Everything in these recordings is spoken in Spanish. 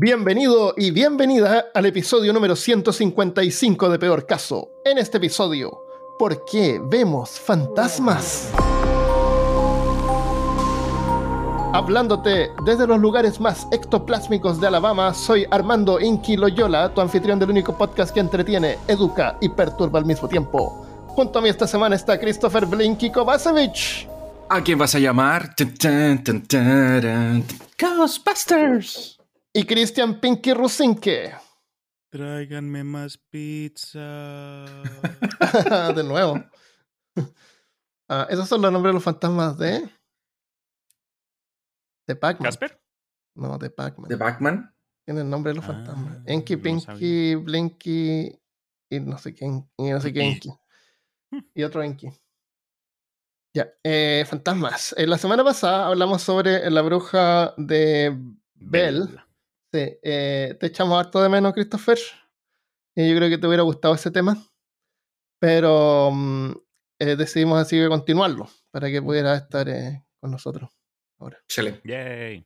Bienvenido y bienvenida al episodio número 155 de Peor Caso. En este episodio, ¿por qué vemos fantasmas? Hablándote desde los lugares más ectoplásmicos de Alabama, soy Armando Inky Loyola, tu anfitrión del único podcast que entretiene, educa y perturba al mismo tiempo. Junto a mí esta semana está Christopher Blinky Kovacevic. ¿A quién vas a llamar? Ghostbusters. Y Christian Pinky Rusinke. Tráiganme más pizza. de nuevo. Ah, esos son los nombres de los fantasmas de. De Pac-Man. ¿Casper? No, de Pac-Man. ¿De Pac-Man? Tiene el nombre de los Ah, fantasmas. Enki, no Pinky, sabía. Blinky y no sé quién. Y no sé qué Y- Enki. Y otro Enki. Ya, eh, fantasmas. Eh, la semana pasada hablamos sobre la bruja de Bell. Bella. Sí, eh, te echamos harto de menos, Christopher. Y yo creo que te hubiera gustado ese tema. Pero mm, eh, decidimos así que continuarlo para que pudiera estar eh, con nosotros ahora. Chale. Yay.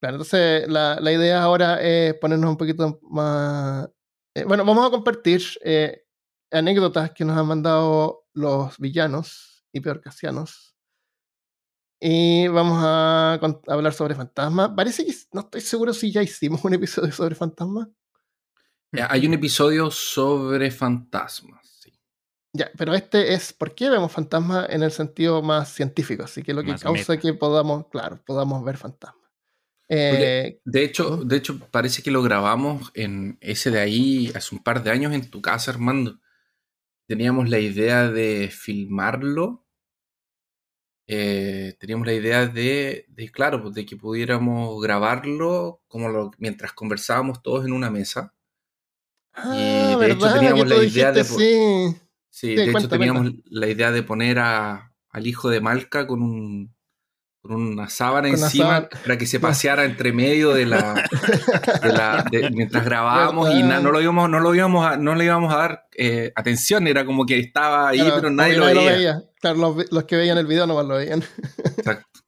Claro, entonces la, la idea ahora es ponernos un poquito más... eh, bueno, vamos a compartir eh, anécdotas que nos han mandado los villanos y peorcasianos. Y vamos a, hablar sobre fantasmas. Parece que no estoy seguro si ya hicimos un episodio sobre fantasmas. Hay un episodio sobre fantasmas. sí. Ya, pero este es por qué vemos fantasmas en el sentido más científico, así que lo que Más causa meta. que podamos, claro, podamos ver fantasmas. Eh, De hecho, ¿Mm? de hecho, parece que lo grabamos en ese de ahí hace un par de años en tu casa, Armando. Teníamos la idea de filmarlo. Eh, teníamos la idea de, de, claro, pues, de que pudiéramos grabarlo como lo- mientras conversábamos todos en una mesa. ah, de hecho teníamos la idea de dijiste, sí. Sí, Sí, de hecho teníamos cuenta. la idea de poner a, al hijo de Malca con un con una sábana Con encima sábana. para que se paseara entre medio de la, de la- de- mientras grabábamos y na- no lo íbamos no lo íbamos a, no le íbamos a dar eh, atención era como que estaba ahí Claro, pero nadie lo veía, Claro, los, que veían el video nomás lo veían. Exacto.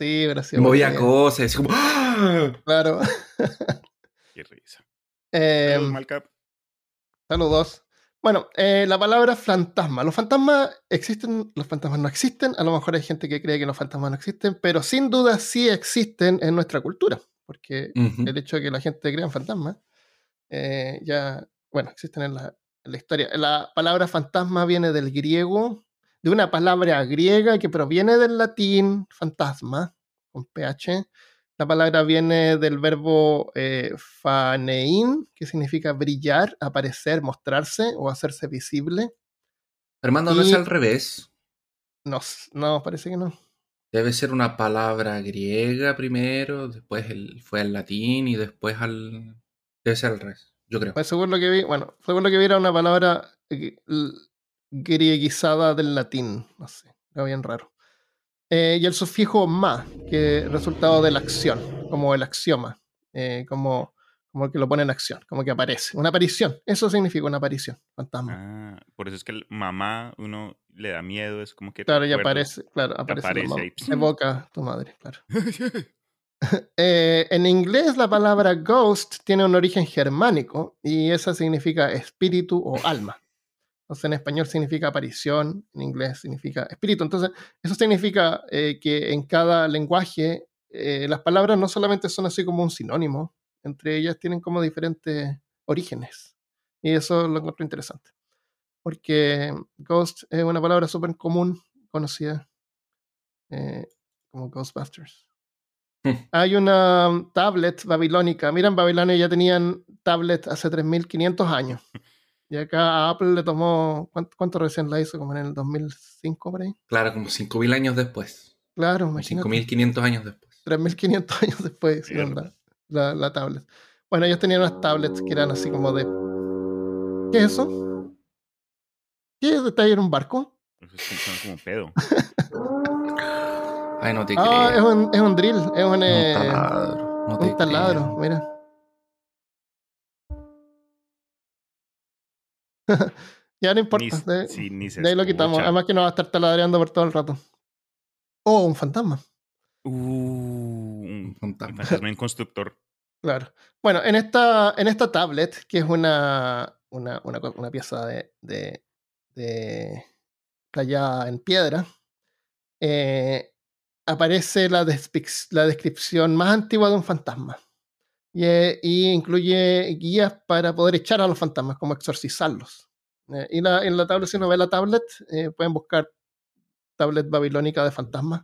Sí, pero sí. Movía cosas así como ¡ah! Claro. Qué risa. Eh, Saludos, Malcap. Saludos. Bueno, eh, la palabra fantasma. Los fantasmas existen, los fantasmas no existen. A lo mejor hay gente que cree que los fantasmas no existen, pero sin duda sí existen en nuestra cultura. Porque el hecho de que la gente crea en fantasmas, eh, ya, bueno, existen en la, en la historia. La palabra fantasma viene del griego, de una palabra griega que proviene del latín fantasma, con ph. La palabra viene del verbo eh, fanein, que significa brillar, aparecer, mostrarse o hacerse visible. Armando no Y- es al revés No, no, parece que no. debe ser una palabra griega primero después el, fue al latín y después al debe ser al revés yo creo Pues según lo que vi, bueno, según lo que vi era una palabra grieguizada del latín, no sé, era bien raro. Eh, y el sufijo ma, que es resultado de la acción, como el axioma, eh, como, como que lo pone en acción, como que aparece, una aparición, eso significa una aparición, fantasma. Ah, por eso es que el mamá, uno le da miedo, es como que. claro, ya recuerdos. aparece, claro, aparece, aparece evoca tu madre, claro. Eh, en inglés la palabra ghost tiene un origen germánico y esa significa espíritu o alma. Entonces en español significa aparición, en inglés significa espíritu. Entonces eso significa eh, que en cada lenguaje eh, las palabras no solamente son así como un sinónimo, entre ellas tienen como diferentes orígenes. Y eso lo encuentro interesante. Porque ghost es una palabra súper común, conocida eh, como Ghostbusters. Hay una tablet babilónica. Mira, en Babilonia ya tenían tablet hace 3500 años. Y acá a Apple le tomó. ¿Cuánto, cuánto recién la hizo? Como en el 2005 por ahí. claro como 5000 años después Claro, imagínate. 5500 años después 3500 años después hicieron la, la- la tablet. Bueno, ellos tenían unas tablets que eran así como de. ¿Qué es eso? ¿Qué es? ¿Está ahí en un barco? Eso es son como pedo. ay no te Ah, es creo un, es un drill, es un, eh, un taladro no un taladro, creo. mira. ya no importa. Ni, de- sí, ni se De ahí lo quitamos. Además que no va a estar taladreando por todo el rato. Oh, un fantasma. Uh, un Un fantasma. fantasma en constructor. Claro. Bueno, en esta, en esta tablet, que es una, una, una, una pieza de, de, de tallada en piedra, eh, aparece la, la, descripción más antigua de un fantasma. Y, eh, y, incluye guías para poder echar a los fantasmas, como exorcizarlos. Eh, y la, en la tablet, si uno ve la tablet, pueden buscar tablet babilónica de fantasmas.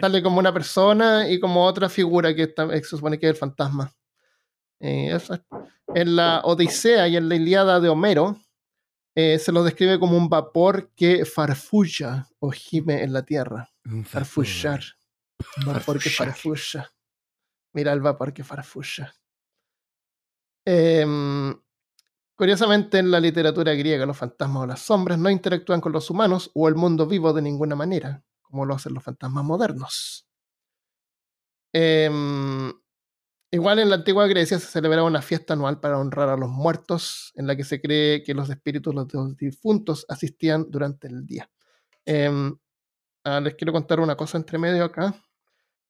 Sale como una persona y como otra figura que se supone que es el fantasma. en la Odisea y en la Iliada de Homero, eh, se lo describe como un vapor que farfulla o gime en la tierra. Farfullar. Un vapor que farfulla. Mira el vapor que farfulla. Em, curiosamente, en la literatura griega, los fantasmas o las sombras no interactúan con los humanos o el mundo vivo de ninguna manera, como lo hacen los fantasmas modernos. Eh, Igual en la antigua Grecia se celebraba una fiesta anual para honrar a los muertos, en la que se cree que los espíritus de los difuntos asistían durante el día. Em, ah, les quiero contar una cosa entre medio acá.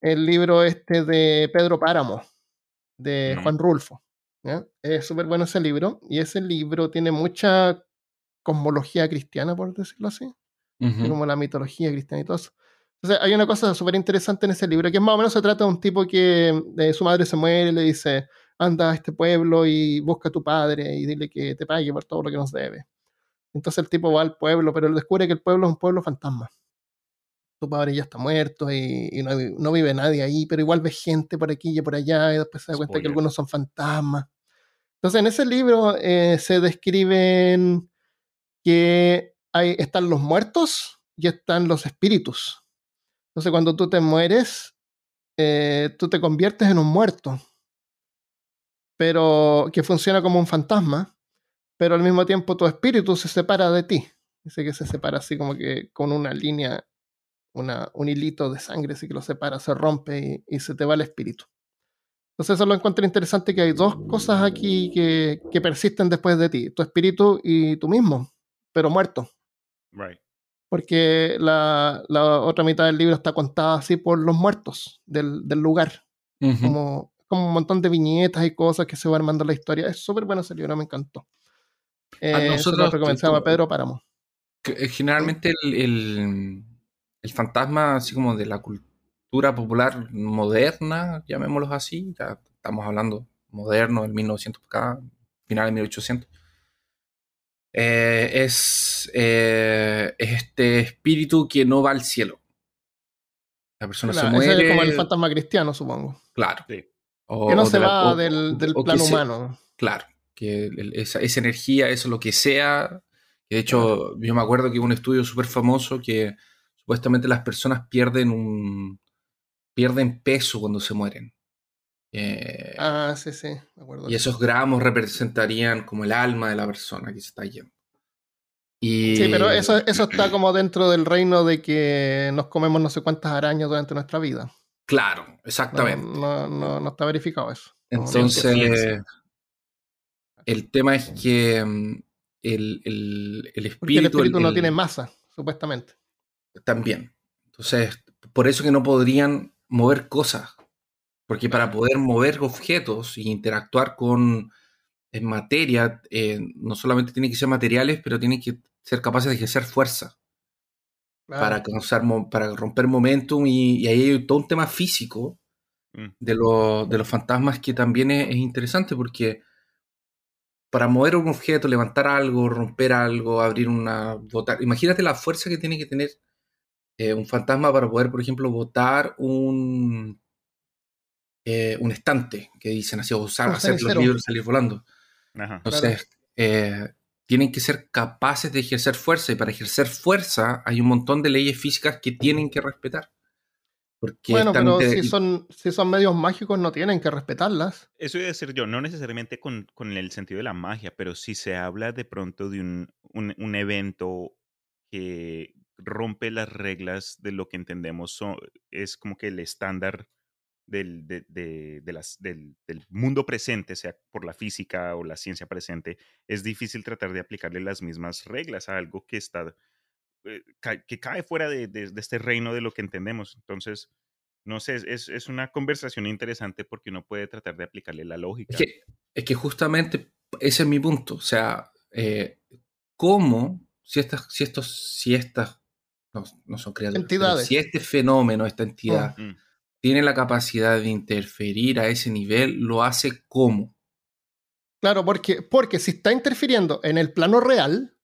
El libro este de Pedro Páramo, de Juan Rulfo. Es súper bueno ese libro, y ese libro tiene mucha cosmología cristiana, por decirlo así, como la mitología cristiana y todo eso. Entonces, hay una cosa súper interesante en ese libro, que más o menos se trata de un tipo que eh, su madre se muere y le dice, anda a este pueblo y busca a tu padre y dile que te pague por todo lo que nos debe. Entonces el tipo va al pueblo, pero él descubre que el pueblo es un pueblo fantasma. Tu padre ya está muerto y, no, vive nadie ahí, pero igual ve gente por aquí y por allá y después se da cuenta que algunos son fantasmas. Entonces en ese libro eh, se describen que hay, están los muertos y están los espíritus. Entonces, cuando tú te mueres, eh, tú te conviertes en un muerto, pero que funciona como un fantasma, pero al mismo tiempo tu espíritu se separa de ti. Dice que se separa así como que con una línea, una, un hilito de sangre, así que lo separa, se rompe y, se te va el espíritu. Entonces eso lo encuentro interesante que hay dos cosas aquí que, que persisten después de ti, tu espíritu y tú mismo, pero muerto. Right porque la, otra mitad del libro está contada así por los muertos del, lugar. como, como un montón de viñetas y cosas que se van armando la historia. Es súper bueno ese libro, me encantó. Eh, nosotros recomendamos a Pedro Páramo. Eh, generalmente el, el, fantasma, así como de la cultura popular moderna, llamémoslo así, ya estamos hablando moderno, del 1900 acá, final de 1800 eh, es, eh, este espíritu que no va al cielo. La persona se muere. Es como el fantasma cristiano, supongo. Claro. que no se va del, plano humano. claro, que esa, energía, eso lo que sea. de hecho, yo me acuerdo que hubo un estudio súper famoso que supuestamente las personas pierden un pierden peso cuando se mueren. Eh, ah, sí, sí, Y esos gramos representarían como el alma de la persona que se está yendo. Y... Sí, pero eso, eso está como dentro del reino de que nos comemos no sé cuántas arañas durante nuestra vida. Claro, exactamente. No, no, está verificado eso. Entonces, el tema es que mm, el, el, el espíritu... el espíritu no tiene masa, supuestamente. También. Entonces, por eso que no podrían mover cosas porque para poder mover objetos e interactuar con en materia, eh, no solamente tienen que ser materiales, pero tienen que ser capaces de ejercer fuerza. Para, causar, para romper momentum y, ahí hay todo un tema físico mm. de, de, los fantasmas que también es, interesante porque para mover un objeto, levantar algo, romper algo, abrir una... Botar, imagínate la fuerza que tiene que tener eh, un fantasma para poder, por ejemplo, botar un, eh, un estante que dicen así, usar, hacer los libros salir volando. Entonces, eh, tienen que ser capaces de ejercer fuerza y para ejercer fuerza hay un montón de leyes físicas que tienen que respetar. Porque bueno, pero si son, si son medios mágicos no tienen que respetarlas. Eso iba a decir yo, no necesariamente con, el sentido de la magia, pero si se habla de pronto de un, un, evento que rompe las reglas de lo que entendemos, es como que el estándar del, de, las, del, mundo presente, sea por la física o la ciencia presente, es difícil tratar de aplicarle las mismas reglas a algo que está eh, que cae fuera de, este reino de lo que entendemos. Entonces, no sé, es, es, una conversación interesante porque uno puede tratar de aplicarle la lógica. Es que, es que justamente ese es mi punto. O sea, eh, ¿cómo, si estas, si estos, si estas, no, no son creadores, si este fenómeno, esta entidad, mm. tiene la capacidad de interferir a ese nivel, lo hace cómo? Claro, porque, porque si está interfiriendo en el plano real,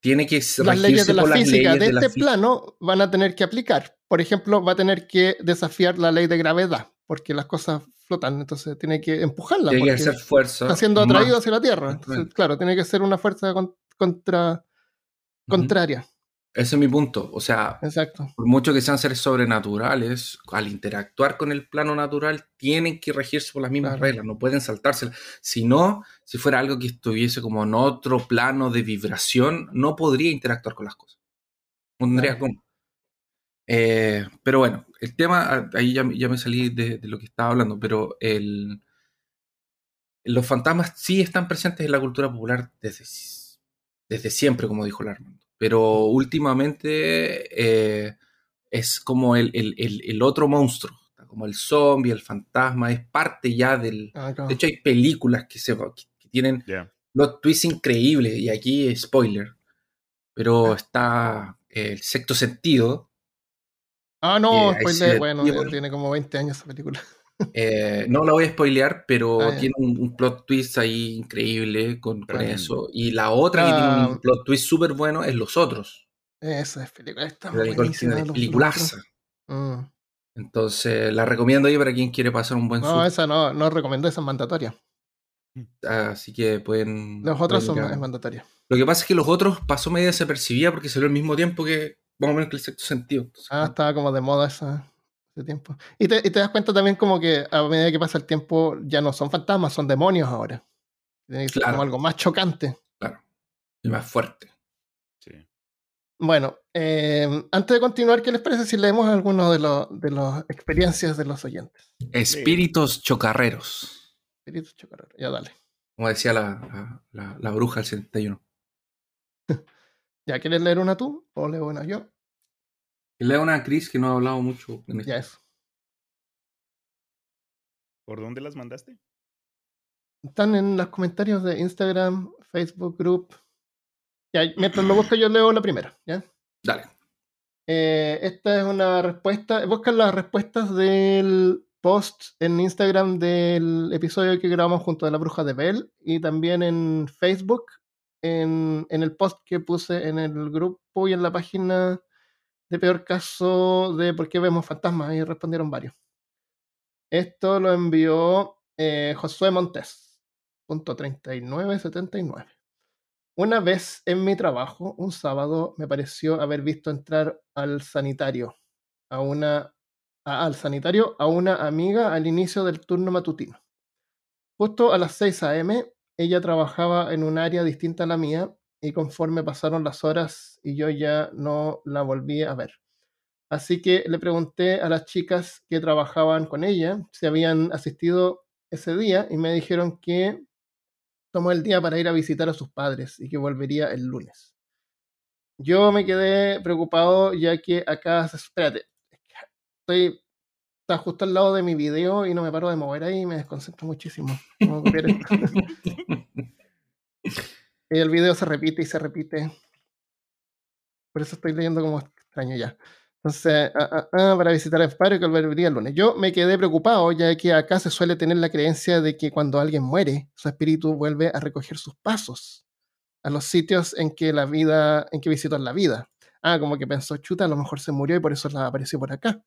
tiene que las leyes de la física de, este plano van a tener que aplicar. Por ejemplo, va a tener que desafiar la ley de gravedad, porque las cosas flotan, entonces tiene que empujarla. Tiene que hacer fuerza. Está siendo atraído hacia la Tierra. claro, tiene que ser una fuerza contra, contraria. Ese es mi punto. O sea, Exacto. por mucho que sean seres sobrenaturales, al interactuar con el plano natural, tienen que regirse por las mismas reglas, no pueden saltárselas. Si no, si fuera algo que estuviese como en otro plano de vibración, no podría interactuar con las cosas. No tendría cómo. Eh, pero bueno, el tema, ah, ahí ya, me salí de, lo que estaba hablando, pero el, los fantasmas sí están presentes en la cultura popular desde, desde siempre, como dijo el Armando pero últimamente eh, es como el, otro monstruo, como el zombie, el fantasma, es parte ya del... Ah, de hecho hay películas que, se, que tienen los twists increíbles, y aquí spoiler, pero ah. está el sexto sentido. Ah, no, spoiler, bueno, tiene como 20 años esa película. Eh, no la voy a spoilear, pero ah, tiene un, plot twist ahí increíble con, eso. Y la otra que tiene un plot twist súper bueno es Los Otros. Esa es película, peliculaza. Mm. Entonces, la recomiendo ahí para quien quiere pasar un buen No, esa no, no recomiendo, esa es mandatoria. Así que pueden. Los otros son es mandatoria. Lo que pasa es que los otros pasó media desapercibida porque salió al mismo tiempo que, vamos a menos que el sexto sentido. ah, estaba como de moda esa tiempo. Y te, das cuenta también como que a medida que pasa el tiempo ya no son fantasmas, son demonios ahora. Tiene que ser como algo más chocante. Claro. Y más fuerte. Sí. Bueno, em, antes de continuar, ¿qué les parece si leemos algunos de, los de las experiencias de los oyentes? Espíritus chocarreros. Espíritus chocarreros, ya dale. Como decía la, la, bruja del 71. ¿Ya quieres leer una tú o leo una yo? Lea una Cris que no ha hablado mucho. En Ya es. ¿Por dónde las mandaste? Están en los comentarios de Instagram, Facebook Group. Ya, mientras lo busco, yo leo la primera. ¿ya? Dale. Eh, esta es una respuesta. Buscan las respuestas del post en Instagram del episodio que grabamos junto a la bruja de Bell y también en Facebook, en, en el post que puse en el grupo y en la página de peor caso de por qué vemos fantasmas y respondieron varios. Esto lo envió eh, Josué Montes, punto 3979. Una vez en mi trabajo, un sábado, me pareció haber visto entrar al sanitario a una al sanitario a una amiga al inicio del turno matutino. Justo a las 6 a.m., ella trabajaba en un área distinta a la mía y conforme pasaron las horas y yo ya no la volví a ver. Así que le pregunté a las chicas que trabajaban con ella si habían asistido ese día y me dijeron que tomó el día para ir a visitar a sus padres y que volvería el lunes. Yo me quedé preocupado ya que acá, espérate, estoy está justo al lado de mi video y no me paro de mover ahí y me desconcentro muchísimo. El video se repite y se repite. Por eso estoy leyendo como extraño ya. Entonces, ah, ah, ah, para visitar el padre que volvería el lunes. Yo me quedé preocupado, ya que acá se suele tener la creencia de que cuando alguien muere, su espíritu vuelve a recoger sus pasos a los sitios en que la vida, en que visitó la vida. Ah, como que pensó, chuta, a lo mejor se murió y por eso la apareció por acá.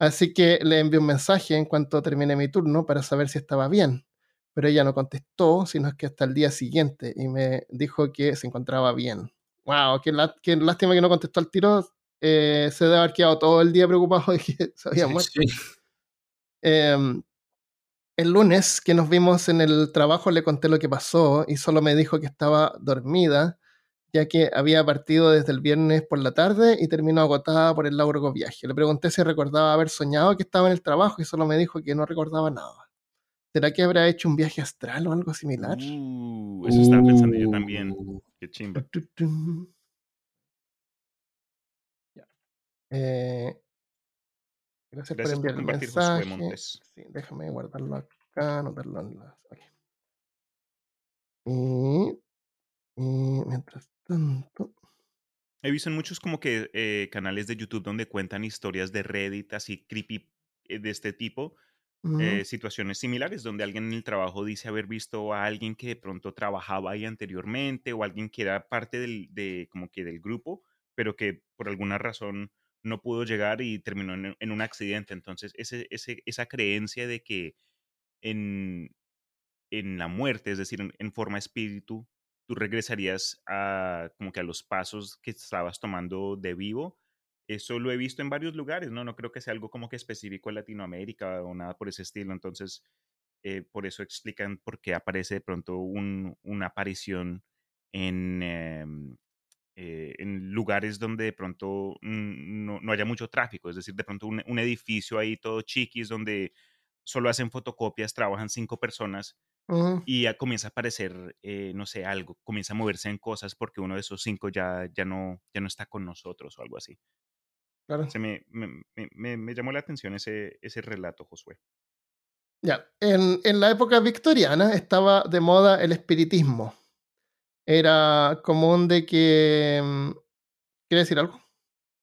Así que le envié un mensaje en cuanto termine mi turno para saber si estaba bien pero ella no contestó, sino que hasta el día siguiente y me dijo que se encontraba bien. ¡Wow! Qué, lástima que no contestó al tiro. Eh, se debe haber quedado todo el día preocupado de que se había muerto. Em, el lunes que nos vimos en el trabajo le conté lo que pasó y solo me dijo que estaba dormida, ya que había partido desde el viernes por la tarde y terminó agotada por el largo viaje. Le pregunté si recordaba haber soñado que estaba en el trabajo y solo me dijo que no recordaba nada. ¿Será que habrá hecho un viaje astral o algo similar? Uh, eso estaba pensando yo también. Uh. Qué chimba. Eh, Gracias, Gracias por por enviar el compartir, Josué mensaje. Sí, déjame guardarlo acá, anotarlo en las. ok. Y, y mientras tanto. He visto en muchos como que eh, canales de YouTube donde cuentan historias de Reddit así creepy eh, de este tipo, eh, situaciones similares donde alguien en el trabajo dice haber visto a alguien que de pronto trabajaba ahí anteriormente o alguien que era parte del, de, como que del grupo, pero que por alguna razón no pudo llegar y terminó en, en un accidente. Entonces, ese, ese, esa creencia de que en, en la muerte, es decir, en, en forma espíritu, tú regresarías a como que a los pasos que estabas tomando de vivo. Eso lo he visto en varios lugares, ¿no? No creo que sea algo como que específico en Latinoamérica o nada por ese estilo. Entonces, eh, por eso explican por qué aparece de pronto un- una aparición en, em, eh, en lugares donde de pronto no, no haya mucho tráfico. Es decir, de pronto un, un edificio ahí todo chiquis donde solo hacen fotocopias, trabajan cinco personas ujú, y ya comienza a aparecer, eh, no sé, algo, comienza a moverse en cosas porque uno de esos cinco ya, ya, no, ya no está con nosotros o algo así. Claro. Se me, me, me- me- llamó la atención ese, ese relato, Josué. Ya, en, en la época victoriana estaba de moda el espiritismo. Era común de que... mm, ¿Quiere decir algo?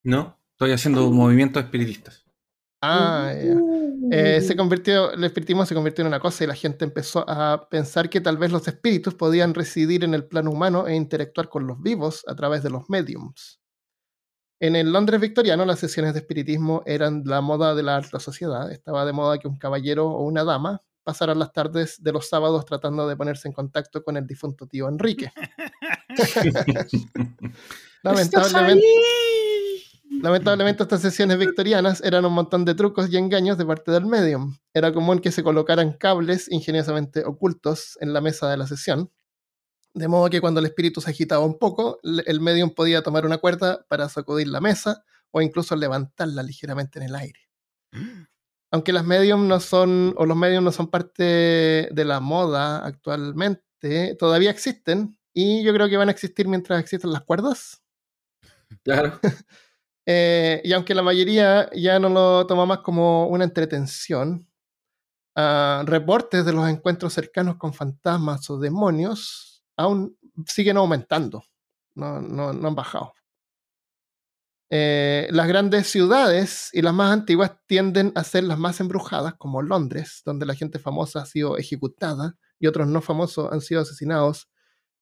No, estoy haciendo movimientos espiritistas. Ah, ya. Eh, se convirtió, el espiritismo se convirtió en una cosa y la gente empezó a pensar que tal vez los espíritus podían residir en el plano humano e interactuar con los vivos a través de los mediums. En el Londres victoriano, las sesiones de espiritismo eran la moda de la alta sociedad. Estaba de moda que un caballero o una dama pasaran las tardes de los sábados tratando de ponerse en contacto con el difunto tío Enrique. Lamentablemente, Lamentablemente estas sesiones victorianas eran un montón de trucos y engaños de parte del medium. Era común que se colocaran cables ingeniosamente ocultos en la mesa de la sesión, de modo que cuando el espíritu se agitaba un poco, el medium podía tomar una cuerda para sacudir la mesa o incluso levantarla ligeramente en el aire. Aunque las medium no son, o los medium no son parte de la moda actualmente, todavía existen y yo creo que van a existir mientras existan las cuerdas. Claro. Eh, y aunque la mayoría ya no lo toma más como una entretención, ah, reportes de los encuentros cercanos con fantasmas o demonios aún siguen aumentando, no, no, no han bajado. Eh, las grandes ciudades y las más antiguas tienden a ser las más embrujadas, como Londres, donde la gente famosa ha sido ejecutada y otros no famosos han sido asesinados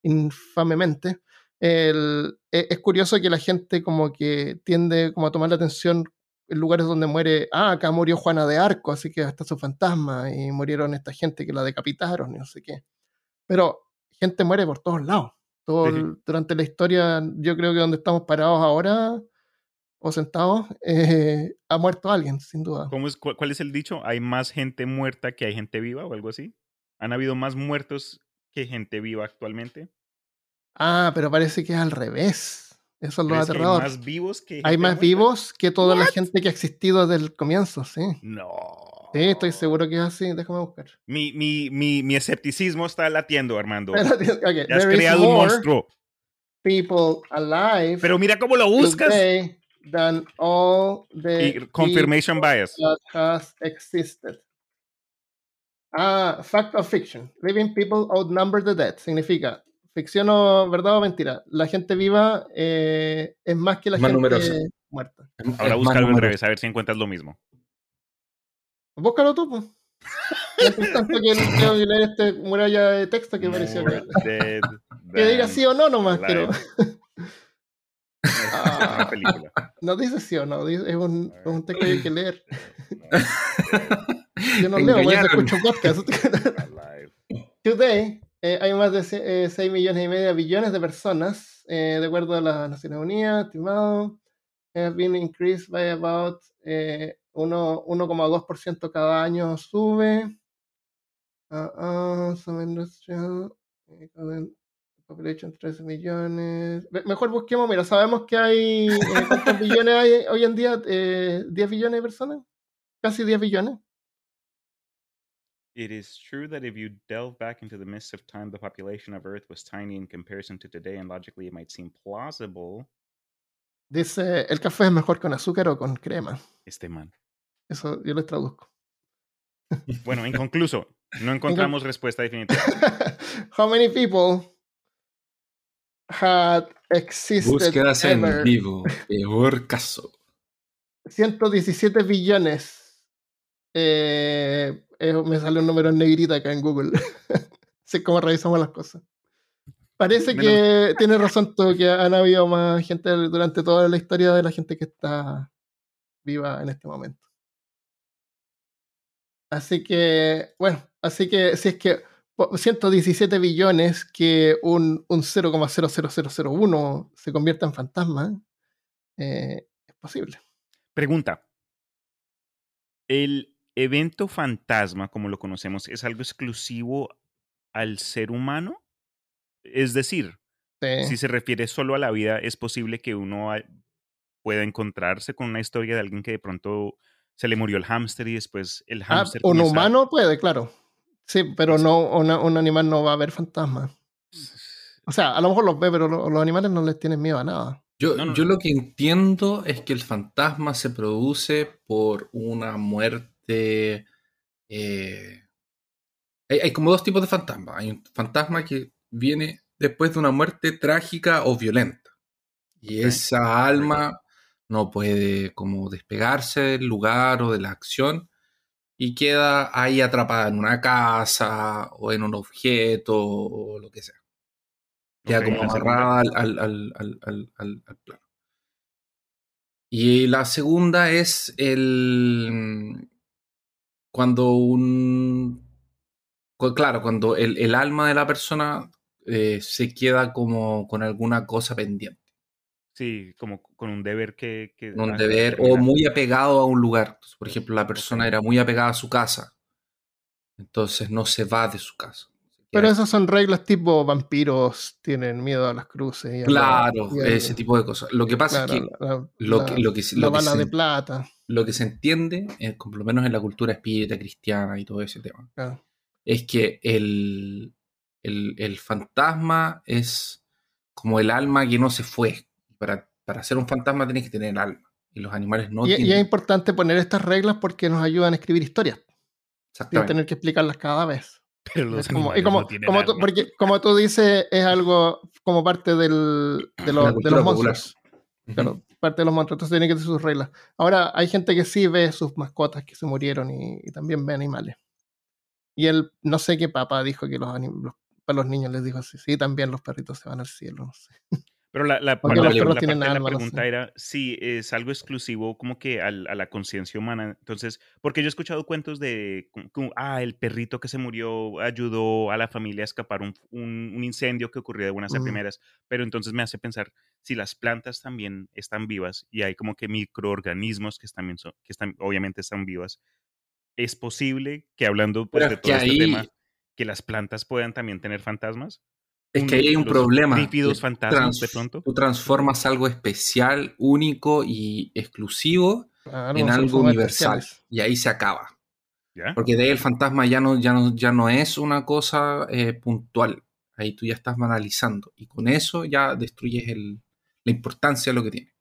infamemente. E- es curioso que la gente como que tiende como a tomar la atención en lugares donde muere, ah, acá murió Juana de Arco, así que está su fantasma, y murieron esta gente que la decapitaron y no sé qué. Pero gente muere por todos lados. Todo Sí. el- durante la historia, yo creo que donde estamos parados ahora o sentados, eh, ha muerto alguien, sin duda. ¿Cómo es, cu- ¿Cuál es el dicho? ¿Hay más gente muerta que hay gente viva o algo así? ¿Han habido más muertos que gente viva actualmente? Ah, pero parece que es al revés. Eso es lo ¿Crees que hay aterrador. más vivos que Hay más muerta? vivos que toda la gente que ha existido desde el comienzo, sí. No. Sí, estoy seguro que es así. Déjame buscar. Mi, mi, mi, mi escepticismo está latiendo, Armando. Has creado un monstruo. people alive Pero mira cómo lo buscas. today than all the Y confirmation bias. that has existed. Ah, fact of fiction. Living people outnumber the dead. Significa ficción o verdad o mentira. La gente viva eh, es más que la Más gente numerosa. muerta. Ahora búscalo al revés, a ver si encuentras lo mismo. Búscalo tú, pues. Mientras tanto que leer este muralla de texto que pareció More que, diga sí o no nomás, pero Es una película. no dice sí o no, dice- es un, es un texto que hay que leer. Yo no leo, por eso engañaron. escucho podcast. Today, eh, hay más de 6 millones y medio de billones de personas, eh, de acuerdo a las Naciones Unidas, estimado, have been increased by about eh, 1,2% cada año sube. Ah, ah, some industrial, eh, population 13 millones. Mejor busquemos, mira, sabemos que hay, eh, ¿cuántos billones hay hoy en día? Eh, ¿10 billones de personas? Casi 10 billones. It is true that if you delve back into the mists of time, the population of Earth was tiny in comparison to today, and logically it might seem plausible. Dice, el café es mejor con azúcar o con crema. Este man. Eso yo les traduzco. Bueno, inconcluso. No encontramos respuesta definitiva. How many people had existed Búsquedas en ever? vivo. Peor caso. 117 billones. Eh, eh, me sale un número en negrita acá en Google. sé cómo revisamos las cosas. Parece que tiene razón todo, que han habido más gente durante toda la historia de la gente que está viva en este momento. Así que, bueno, así que si es que po- 117 billones que un, un 0,00001 se convierta en fantasma, eh, es posible. Pregunta. ¿El evento fantasma, como lo conocemos, es algo exclusivo al ser humano? Es decir, Sí. si se refiere solo a la vida, es posible que uno pueda encontrarse con una historia de alguien que de pronto se le murió el hámster y después el Ah, hámster un humano puede, claro. Sí, pero no una- un animal no va a ver fantasmas. O sea, a lo mejor los ve, pero lo- los animales no les tienen miedo a nada. Yo, No, no, yo no. lo que entiendo es que el fantasma se produce por una muerte. eh, Hay, hay como dos tipos de fantasma. Hay un fantasma que viene después de una muerte trágica o violenta. Y esa alma no puede como despegarse del lugar o de la acción y queda ahí atrapada en una casa o en un objeto o lo que sea. Queda como amarrada al, al- al- al- plano. Y la segunda es el. Cuando un. Claro, cuando el, el alma de la persona eh, se queda como con alguna cosa pendiente. Sí, como con un deber que... que Un deber, o muy apegado a un lugar. Entonces, por ejemplo, la persona era muy apegada a su casa. Entonces no se va de su casa. Pero esas son reglas tipo vampiros tienen miedo a las cruces. Y a la- Claro, y a- ese tipo de cosas. Lo que pasa claro, es que la, la- lo que, lo que, lo que bala se, de plata. lo que se entiende, eh, por lo menos en la cultura espírita cristiana y todo ese tema, claro. es que el, el, el fantasma es como el alma que no se fue. Para, para ser un fantasma tienes que tener alma. Y los animales no y, y es tienen. importante poner estas reglas porque nos ayudan a escribir historias sin tener que explicarlas cada vez. Pero los como, y como, no tienen como tú, alma. porque como tú dices, es algo como parte del, de, los- de los popular. monstruos. Ujú. Claro, parte de los monstruos. Entonces tiene que tener sus reglas. Ahora, hay gente que sí ve sus mascotas que se murieron y, y también ve animales. Y él, no sé qué papá dijo que los, los- para los niños les dijo así. Sí, también los perritos se van al cielo. No sé. Pero la, la, Porque los parte- perros la tienen parte de alma, la no pregunta era si es algo exclusivo como que al- a la conciencia humana. Entonces, porque yo he escuchado cuentos de, como- ah, el perrito que se murió ayudó a la familia a escapar un, un- un incendio que ocurrió de buenas a primeras. Pero entonces me hace pensar si las plantas también están vivas y hay como que microorganismos que, también son, que están, obviamente están vivas. Es posible que hablando pues, de todo este ahí- tema, que las plantas puedan también tener fantasmas. Es que ahí hay un los problema. fantasmas de pronto. Tú transformas algo especial, único y exclusivo Claro, en algo universal. especiales. Y ahí se acaba. ¿Ya? Porque de ahí el fantasma ya no, ya no, ya no es una cosa eh, puntual. Ahí tú ya estás banalizando. Y con eso ya destruyes el- la importancia de lo que tiene.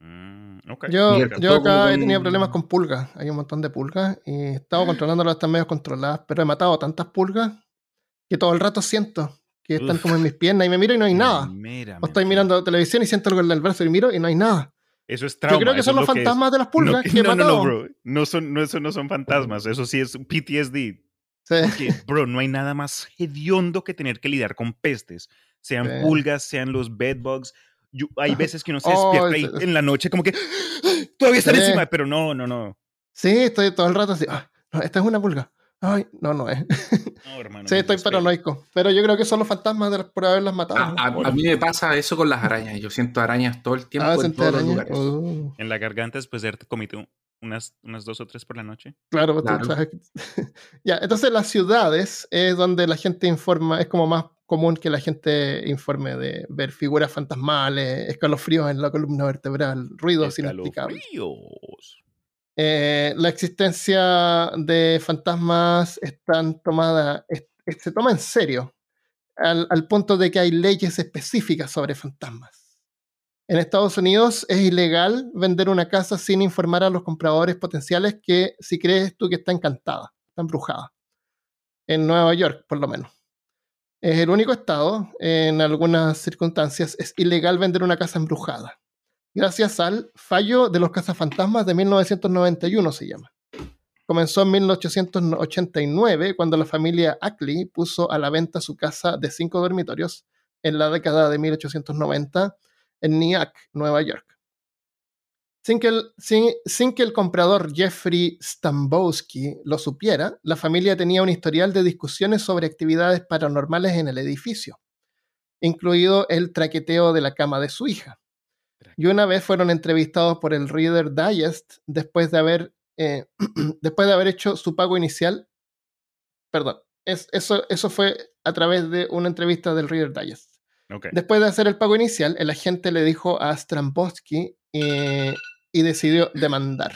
Mm. Yo, yo acá he tenido problemas con pulgas. Hay un montón de pulgas y he estado controlándolas, están medio controladas, pero he matado tantas pulgas que todo el rato siento que están Uf. como en mis piernas y me miro y no hay nada. Primeramente. O estoy mirando televisión y siento algo en el brazo y miro y no hay nada. Eso es trauma. Yo creo que son los lo que fantasmas de las pulgas no, que he no, no, matado. no, bro. No son, no, eso no son fantasmas. Eso sí es PTSD. Sí. Porque, bro, no hay nada más hediondo que tener que lidiar con pestes. Sean Sí. pulgas, sean los bedbugs. Yo- hay veces que uno se Oh, despierta y ese- en la noche como que todavía están Sí. encima, pero no, no, no. Sí, estoy todo el rato así. "Ah, esta es una pulga. Ay, no, no es. No, hermano. sí, estoy paranoico. Pero yo creo que son los fantasmas de por haberlas matado. A, a- a mí me pasa eso con las arañas. Yo siento arañas todo el tiempo Ah, en todos los lugares. Oh. En la garganta después de haberte comido unas, unas dos o tres por la noche. Claro, tú Claro. sabes que- ya, entonces las ciudades es donde la gente informa, es como más común que la gente informe de ver figuras fantasmales, escalofríos en la columna vertebral, ruidos inexplicables. Escalofríos. Eh, la existencia de fantasmas tomada, es- se toma en serio, al, al punto de que hay leyes específicas sobre fantasmas. En Estados Unidos es ilegal vender una casa sin informar a los compradores potenciales que si crees tú que está encantada, está embrujada. En Nueva York, por lo menos. Es el único estado, en algunas circunstancias, es ilegal vender una casa embrujada. Gracias al fallo de los cazafantasmas de 1991 se llama. Comenzó en 1889 cuando la familia Ackley puso a la venta su casa de cinco dormitorios en la década de 1890 en Nyack, Nueva York. Sin que, el, sin, que el comprador Jeffrey Stambowski lo supiera, la familia tenía un historial de discusiones sobre actividades paranormales en el edificio, incluido el traqueteo de la cama de su hija. Y una vez fueron entrevistados por el Reader Digest después de haber, eh, después de haber hecho su pago inicial. Perdón, eso, eso fue a través de una entrevista del Reader Digest. Después de hacer el pago inicial, el agente le dijo a Stambowski eh, y decidió demandar.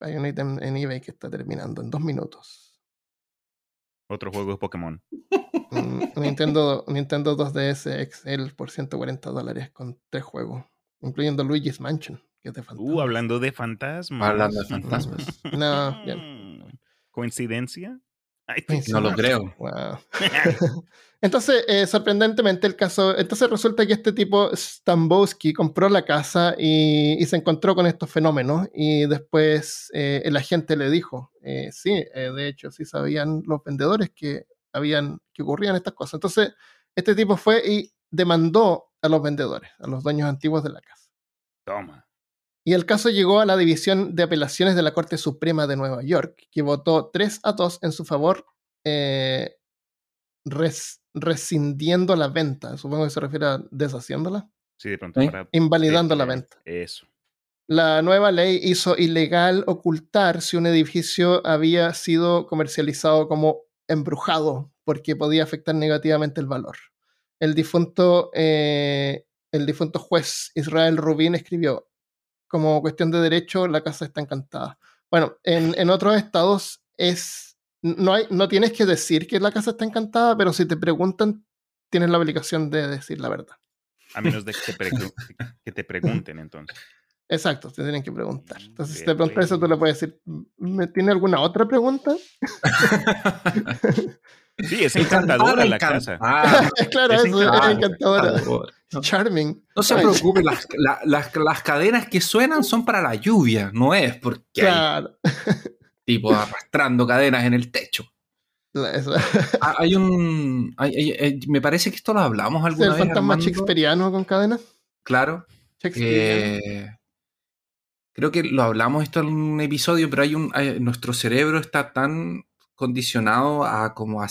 Hay un ítem en eBay que está terminando en dos minutos. Otro juego de Pokémon. Nintendo, Nintendo 2DS XL por 140 dólares con tres juegos, incluyendo Luigi's Mansion, que es de fantasmas. Uh, hablando de fantasmas. Hablando de fantasmas. no, bien. ¿Coincidencia? no lo creo. entonces, eh, sorprendentemente, el caso. Entonces, resulta que este tipo, Stambowski, compró la casa y, se encontró con estos fenómenos. Y después eh, el agente le dijo: eh, Sí, de hecho, sí sabían los vendedores que, habían, que ocurrían estas cosas. Entonces, este tipo fue y demandó a los vendedores, a los dueños antiguos de la casa. Toma. Y el caso llegó a la División de Apelaciones de la Corte Suprema de Nueva York, que votó 3 a 2 en su favor, eh, rescindiendo la venta. Supongo que se refiere a deshaciéndola. Sí, de pronto. Invalidando la venta. Eso. La nueva ley hizo ilegal ocultar si un edificio había sido comercializado como embrujado, porque podía afectar negativamente el valor. El difunto, eh, el difunto juez Israel Rubin escribió, como cuestión de derecho, la casa está encantada. Bueno, en, otros estados es. No, hay, no tienes que decir que la casa está encantada, pero si te preguntan, tienes la obligación de decir la verdad. A menos de que te, que te pregunten, entonces. Exacto, te tienen que preguntar. Mm, entonces, si te preguntas eso, tú le puedes decir, ¿me tiene alguna otra pregunta? Sí, es encantadora la casa. claro, es eso, es encantadora. Charming. No se preocupe, las, las, cadenas que suenan son para la lluvia, no es porque claro. hay tipo arrastrando cadenas en el techo. Ah, hay un. me parece que esto lo hablamos alguna vez. ¿El fantasma shakespeariano con cadenas? Claro. Eh, creo que lo hablamos esto en un episodio, pero hay un. nuestro cerebro está tan condicionado a como a,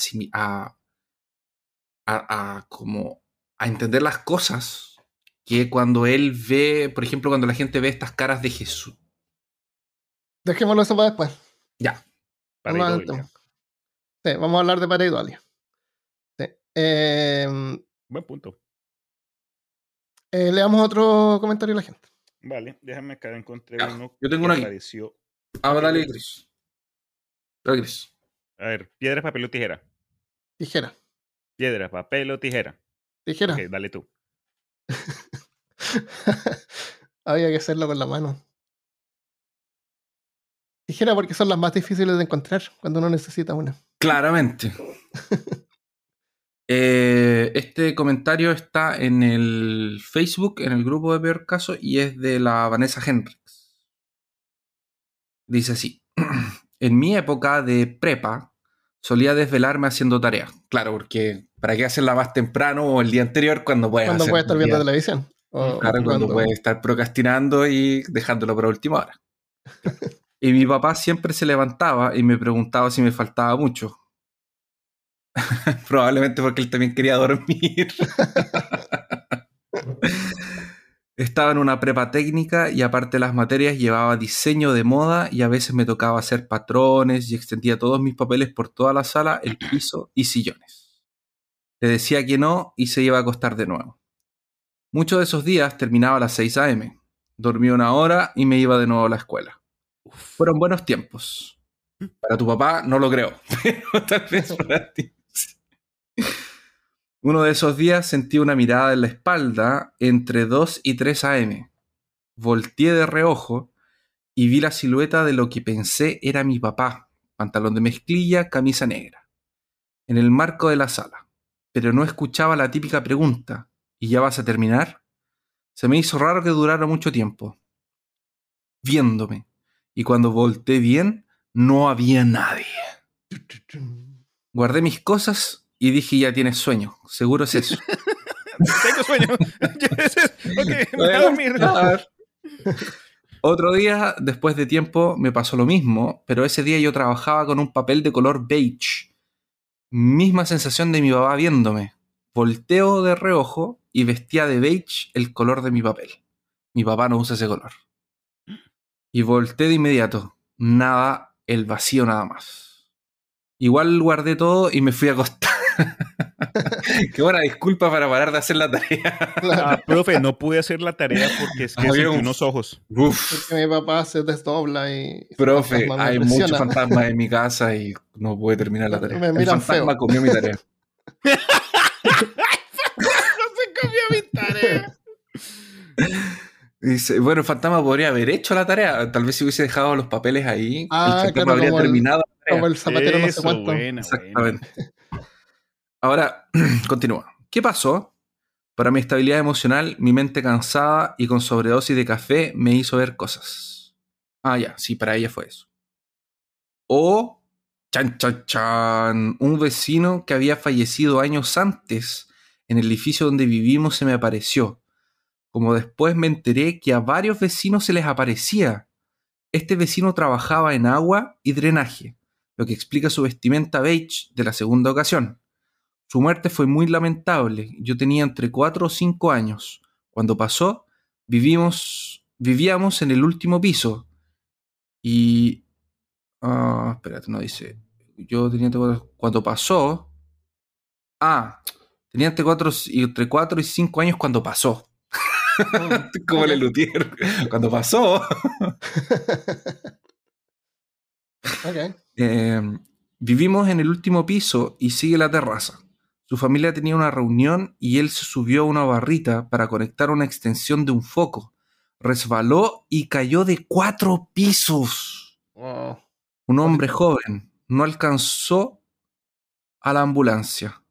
a, como a entender las cosas que cuando él ve, por ejemplo, cuando la gente ve estas caras de Jesús. Dejémoslo eso para después. Ya. Vamos, sí, vamos a hablar de pareidolia. Sí. Em, Buen punto. Eh, leamos otro comentario de la gente. Vale, déjame acá encontré uno. Yo tengo uno aquí. Ah, dale, Chris. Dale, Chris. A ver, piedra, papel o tijera. Tijera. Piedra, papel o tijera. Tijera. Ok, dale tú. Había que hacerlo con la mano. Tijera porque son las más difíciles de encontrar cuando uno necesita una. Claramente. Eh, este comentario está en el Facebook, en el grupo de Peor Caso, y es de la Vanessa Hendricks. Dice así. en mi época de prepa solía desvelarme haciendo tareas. Claro, porque ¿para qué hacerla más temprano o el día anterior cuando puedes Cuando puedes estar viendo televisión. claro, cuando puedes estar procrastinando y dejándolo para última hora. y mi papá siempre se levantaba y me preguntaba si me faltaba mucho. Probablemente porque él también quería dormir. Estaba en una prepa técnica y aparte de las materias llevaba diseño de moda y a veces me tocaba hacer patrones y extendía todos mis papeles por toda la sala, el piso y sillones. Le decía que no y se iba a acostar de nuevo. Muchos de esos días terminaba a las 6 a.m. Dormía una hora y me iba de nuevo a la escuela. Fueron buenos tiempos. Para tu papá no lo creo, pero tal vez para ti. Uno de esos días sentí una mirada en la espalda entre 2 y 3 a.m. Volteé de reojo y vi la silueta de lo que pensé era mi papá, pantalón de mezclilla, camisa negra, en el marco de la sala. Pero no escuchaba la típica pregunta, ¿y ya vas a terminar? Se me hizo raro que durara mucho tiempo. Viéndome. Y cuando volteé bien, no había nadie. Guardé mis cosas y dije, ya tienes sueño. Seguro es eso. Tengo sueño. ok, me voy a dormir. Otro día, después de tiempo, me pasó lo mismo, pero ese día yo trabajaba con un papel de color beige. Misma sensación de mi papá viéndome. Volteo de reojo y vestía de beige el color de mi papel. Mi papá no usa ese color. Y volteé de inmediato. Nada, el vacío nada más. Igual guardé todo y me fui a acostar. Qué buena disculpa para parar de hacer la tarea. Ah, profe, no pude hacer la tarea porque es que sentí un- unos ojos. Uf, Porque mi papá se desdobla y. profe, fantasma hay muchos fantasmas en mi casa y no pude terminar la tarea. Me El fantasma feo. comió mi tarea. No se comió mi tarea. Dice, bueno, el fantasma podría haber hecho la tarea. Tal vez si hubiese dejado los papeles ahí, Ah, el fantasma claro, habría como el- terminado la tarea. Como el zapatero no sé cuánto. buena, buena. Ahora, continúa. ¿Qué pasó? Para mi estabilidad emocional, mi mente cansada y con sobredosis de café me hizo ver cosas. Ah, ya, sí, para ella fue eso. O, chan, chan, chan, un vecino que había fallecido años antes en el edificio donde vivimos se me apareció. Como después me enteré que a varios vecinos se les aparecía. Este vecino trabajaba en agua y drenaje lo que explica su vestimenta beige de la segunda ocasión. Su muerte fue muy lamentable. Yo tenía entre 4 o 5 años. Cuando pasó, vivimos, vivíamos en el último piso. Y... Ah, espérate, no dice. Yo tenía entre Cuando pasó... Ah, tenía entre 4 y, entre cuatro y 5 años cuando pasó. Como el luthier. Cuando pasó... Ok. Eh, vivimos en el último piso y sigue la terraza. Su familia tenía una reunión y él se subió a una barrita para conectar una extensión de un foco. Resbaló y cayó de cuatro pisos. Un hombre joven no alcanzó a la ambulancia.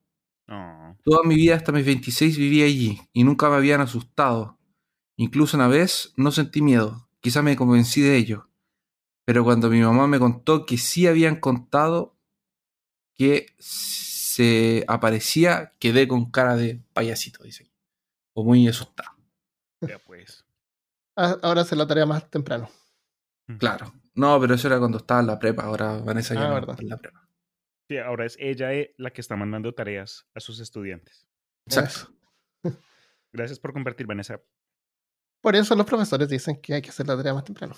Toda mi vida hasta mis 26 viví allí y nunca me habían asustado. Incluso una vez no sentí miedo. Quizá me convencí de ello. Pero cuando mi mamá me contó que sí habían contado que se aparecía, quedé con cara de payasito, dice. O muy asustado. Ya pues. Ah, Ahora hace la tarea más temprano. Claro. No, pero eso era cuando estaba en la prepa. Ahora Vanessa ya Ah, no verdad. está en la prepa. Sí, ahora es ella eh, la que está mandando tareas a sus estudiantes. Exacto. Gracias por compartir, Vanessa. Por eso los profesores dicen que hay que hacer la tarea más temprano.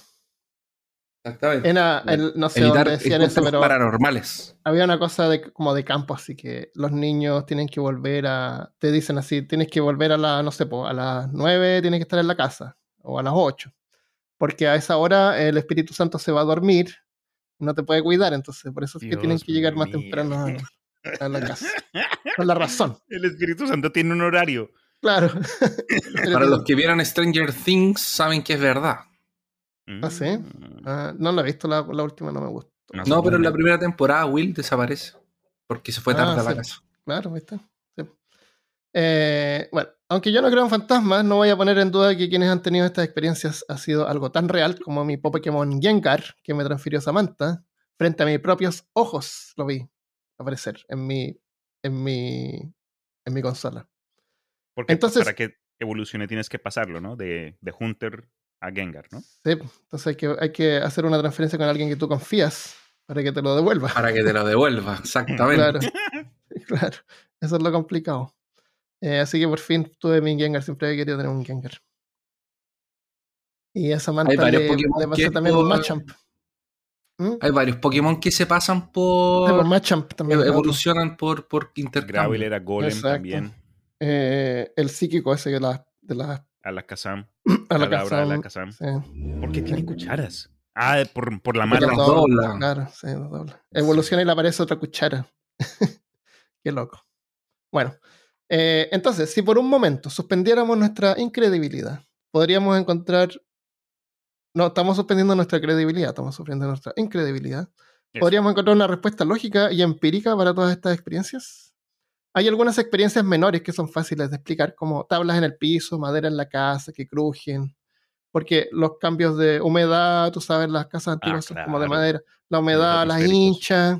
Exactamente. En el- no sé Evitar dónde decían eso, pero paranormales. había una cosa de, como de campo, así que los niños tienen que volver a, te dicen así, tienes que volver a la, no sé, a las 9 tienes que estar en la casa, o a las 8, porque a esa hora el Espíritu Santo se va a dormir, no te puede cuidar, entonces por eso es que Dios tienen que llegar más temprano a, a la casa. Con la razón, El Espíritu Santo tiene un horario. claro. Para los que vieron Stranger Things, saben que es verdad. ¿Ah, sí? Mm. Ah, no la he visto, la, la última no me gustó. No, No, pero en la primera temporada Will desaparece. Porque se fue Ah, tarde a la sí. casa. Claro, ahí está. Sí. Eh, bueno, aunque yo no creo en fantasmas, no voy a poner en duda que quienes han tenido estas experiencias ha sido algo tan real como mi Pokémon Gengar, que me transfirió Samantha, frente a mis propios ojos lo vi aparecer en mi, en mi, en mi consola. Porque Entonces- para que evolucione tienes que pasarlo, ¿no? De, de Hunter a Gengar, ¿no? Sí, entonces hay que, hay que hacer una transferencia con alguien que tú confías para que te lo devuelva. Para que te lo devuelva, exactamente. Claro, claro. Eso es lo complicado. Eh, así que por fin tuve mi Gengar. Siempre había querido tener un Gengar. Y a Samantha Hay varios le, Pokémon le pasé que también un por- Machamp. ¿Mm? Hay varios Pokémon que se pasan Sí, por. Machamp también. otro. evolucionan por, por intercambio. Gravel era Golem Exacto. también. Eh, el psíquico ese de la, de la, A la Kazam. a la Cadabra, a la casa. Kazam. Sí, ¿Por qué tiene cucharas? Ah, por, por la Porque mano. dobla. Claro, sí, las dobla. Evoluciona y le aparece otra cuchara. Qué loco. Bueno, Eh, entonces, si por un momento suspendiéramos nuestra incredibilidad, podríamos encontrar. No, estamos suspendiendo nuestra credibilidad, estamos suspendiendo nuestra incredibilidad. ¿Podríamos encontrar una respuesta lógica y empírica para todas estas experiencias? Hay algunas experiencias menores que son fáciles de explicar, como tablas en el piso, madera en la casa que crujen, porque los cambios de humedad, tú sabes, las casas antiguas son como de madera, la humedad las hincha,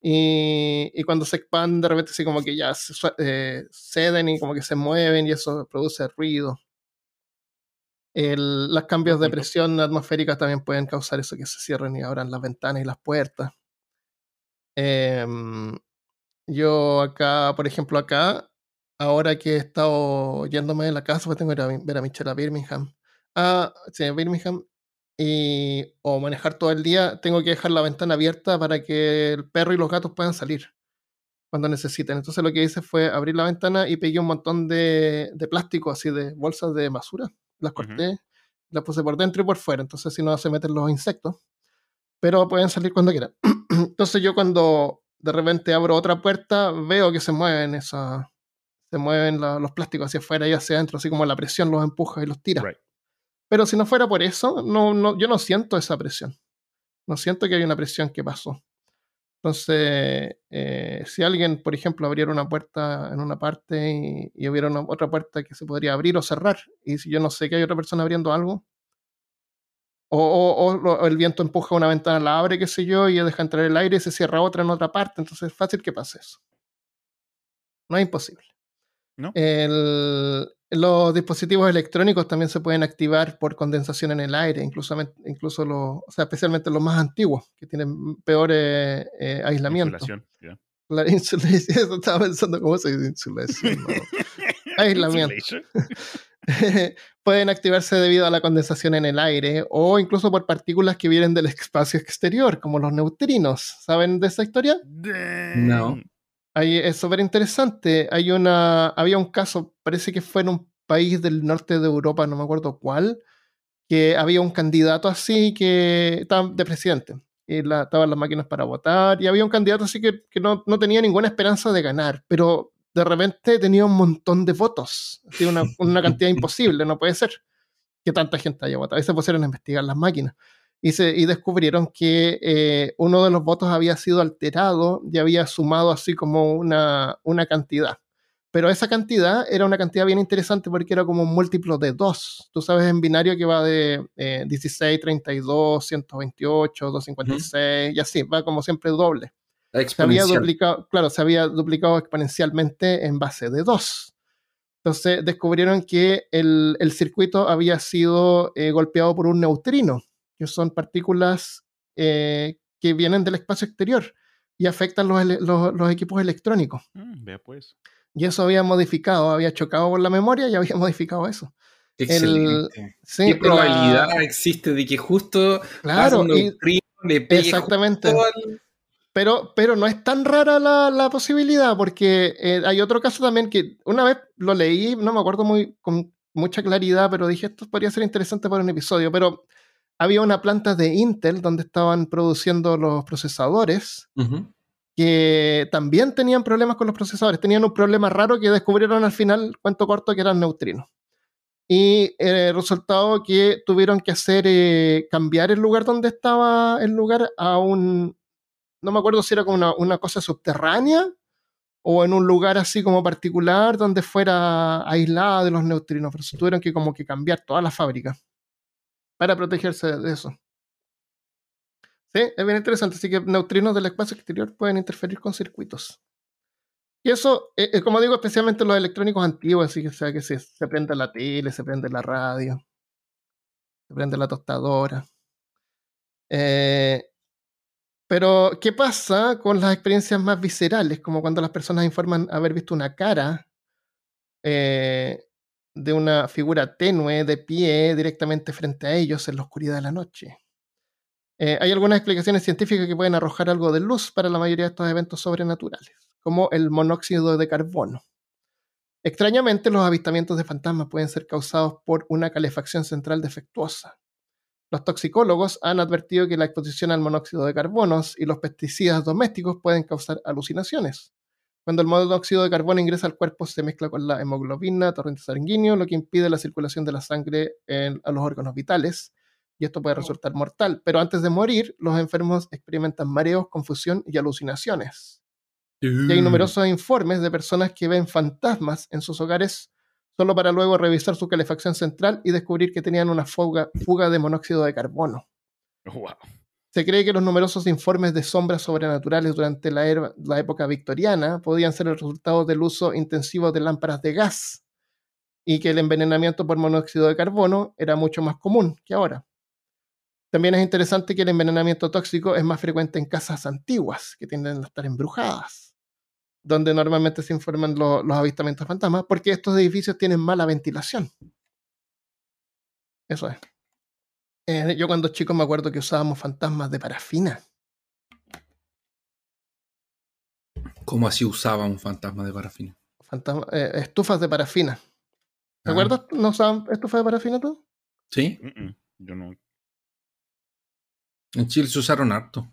y, y cuando se expanden, de repente, así como que ya se eh, ceden y como que se mueven, y eso produce ruido. El- los cambios de presión atmosférica también pueden causar eso, que se cierren y abran las ventanas y las puertas. Em, yo acá, por ejemplo, acá, ahora que he estado yéndome de la casa, pues tengo que ir a ver a Michelle a Birmingham. Ah, sí, a Birmingham. Y, o manejar todo el día, tengo que dejar la ventana abierta para que el perro y los gatos puedan salir cuando necesiten. Entonces lo que hice fue abrir la ventana y pegué un montón de, de plástico, así de bolsas de basura. Las corté, las puse por dentro y por fuera. Entonces si no se meten los insectos. Pero pueden salir cuando quieran. Entonces yo cuando de repente abro otra puerta, veo que se mueven esas, se mueven la- los plásticos hacia afuera y hacia adentro, así como la presión los empuja y los tira. Right. Pero si no fuera por eso, no, no, yo no siento esa presión. No siento que hay una presión que pasó. Entonces, eh, si alguien, por ejemplo, abriera una puerta en una parte y, y hubiera una, otra puerta que se podría abrir o cerrar, y si yo no sé que hay otra persona abriendo algo, o, el viento empuja una ventana, la abre, qué sé yo, y deja entrar el aire y se cierra otra en otra parte, entonces es fácil que pase eso. No es imposible. ¿No? El- los dispositivos electrónicos también se pueden activar por condensación en el aire, incluso, incluso los, o sea, especialmente los más antiguos, que tienen peor eh, eh, aislamiento. Insulación, ya. La insulación, estaba pensando cómo se dice insulación. no. Aislamiento. Pueden activarse debido a la condensación en el aire o incluso por partículas que vienen del espacio exterior, como los neutrinos. ¿Saben de esa historia? No. Ahí es súper interesante. Hay una, había un caso, parece que fue en un país del norte de Europa, no me acuerdo cuál, que había un candidato así que estaba de presidente. Y la, estaban las máquinas para votar, y había un candidato así que, que no, no tenía ninguna esperanza de ganar, pero de repente tenía un montón de votos, así una, una cantidad imposible, no puede ser que tanta gente haya votado. Y se pusieron a investigar las máquinas. Y, se, y descubrieron que eh, uno de los votos había sido alterado y había sumado así como una, una cantidad. Pero esa cantidad era una cantidad bien interesante porque era como un múltiplo de 2. Tú sabes, en binario que va de eh, 16, 32, 128, 256 y así, va como siempre doble. Se había duplicado, claro, se había duplicado exponencialmente en base de 2. Entonces descubrieron que el, el circuito había sido eh, golpeado por un neutrino, que son partículas eh, que vienen del espacio exterior y afectan los, los- los equipos electrónicos. Mm, vea pues. Y eso había modificado, había chocado con la memoria y había modificado eso. Excelente. Sí, ¿Qué la- probabilidad existe de que justo Claro, y- neutrino, le pegue exactamente. justo al- Pero, pero no es tan rara la, la posibilidad, porque eh, hay otro caso también que una vez lo leí, no me acuerdo muy, con mucha claridad, pero dije esto podría ser interesante para un episodio. Pero había una planta de Intel donde estaban produciendo los procesadores que también tenían problemas con los procesadores. Tenían un problema raro que descubrieron al final, cuento corto, que eran neutrinos. Y el resultado que tuvieron que hacer eh, cambiar el lugar donde estaba el lugar a un, no me acuerdo si era como una, una cosa subterránea o en un lugar así como particular donde fuera aislada de los neutrinos, pero se tuvieron que como que cambiar toda la fábrica para protegerse de eso. Sí, es bien interesante. Así que neutrinos del espacio exterior pueden interferir con circuitos. Y eso, eh, eh, como digo, especialmente los electrónicos antiguos, así que o sea que se, se prende la tele, se prende la radio, se prende la tostadora. Eh, pero, ¿qué pasa con las experiencias más viscerales? Como cuando las personas informan haber visto una cara eh, de una figura tenue de pie directamente frente a ellos en la oscuridad de la noche. Eh, hay algunas explicaciones científicas que pueden arrojar algo de luz para la mayoría de estos eventos sobrenaturales, como el monóxido de carbono. Extrañamente, los avistamientos de fantasmas pueden ser causados por una calefacción central defectuosa. Los toxicólogos han advertido que la exposición al monóxido de carbono y los pesticidas domésticos pueden causar alucinaciones. Cuando el monóxido de carbono ingresa al cuerpo, se mezcla con la hemoglobina, torrente sanguíneo, lo que impide la circulación de la sangre en, a los órganos vitales, y esto puede resultar mortal. Pero antes de morir, los enfermos experimentan mareos, confusión y alucinaciones. Y hay numerosos informes de personas que ven fantasmas en sus hogares solo para luego revisar su calefacción central y descubrir que tenían una fuga, fuga de monóxido de carbono. Wow. Se cree que los numerosos informes de sombras sobrenaturales durante la, era- la época victoriana podían ser el resultado del uso intensivo de lámparas de gas y que el envenenamiento por monóxido de carbono era mucho más común que ahora. También es interesante que el envenenamiento tóxico es más frecuente en casas antiguas, que tienden a estar embrujadas, donde normalmente se informan lo- los avistamientos fantasmas, porque estos edificios tienen mala ventilación. Eso es. Eh, yo cuando chico me acuerdo que usábamos fantasmas de parafina. ¿Cómo así usaba un fantasma de parafina? fantasma- eh, estufas de parafina. ¿Te Ah. acuerdas? ¿No usaban estufas de parafina tú? Sí, Mm, mm, Yo no. en Chile se usaron harto.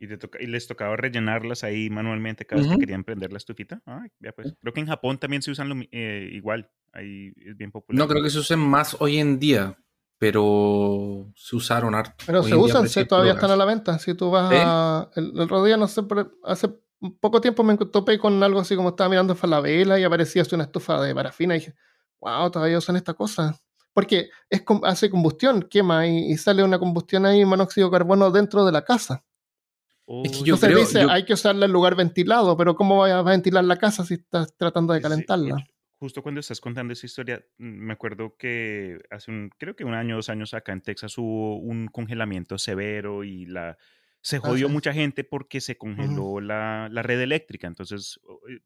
Y, te toca- y les tocaba rellenarlas ahí manualmente cada vez Ujú. que querían prender la estufita. Ay, ya pues. Creo que en Japón también se usan lo eh, igual. Ahí es bien popular. No creo que se usen más hoy en día, pero se usaron harto. Pero Hoy se usan, sí, todavía están a la venta. Si tú vas a. El, el otro día, no sé, hace poco tiempo me topé con algo así como estaba mirando Falabella y aparecía así una estufa de parafina y dije, wow, todavía usan esta cosa. Porque es, hace combustión, quema y, y sale una combustión ahí, monóxido de carbono dentro de la casa. Es que Uy, yo Entonces creo- dice, yo- hay que usarla en lugar ventilado, pero ¿cómo vas a ventilar la casa si estás tratando de Sí, calentarla? oye, Justo cuando estás contando esa historia, mm, me acuerdo que hace un, creo que un año, dos años acá en Texas hubo un congelamiento severo y la se jodió Ah, sí. mucha gente porque se congeló la, la red eléctrica. Entonces,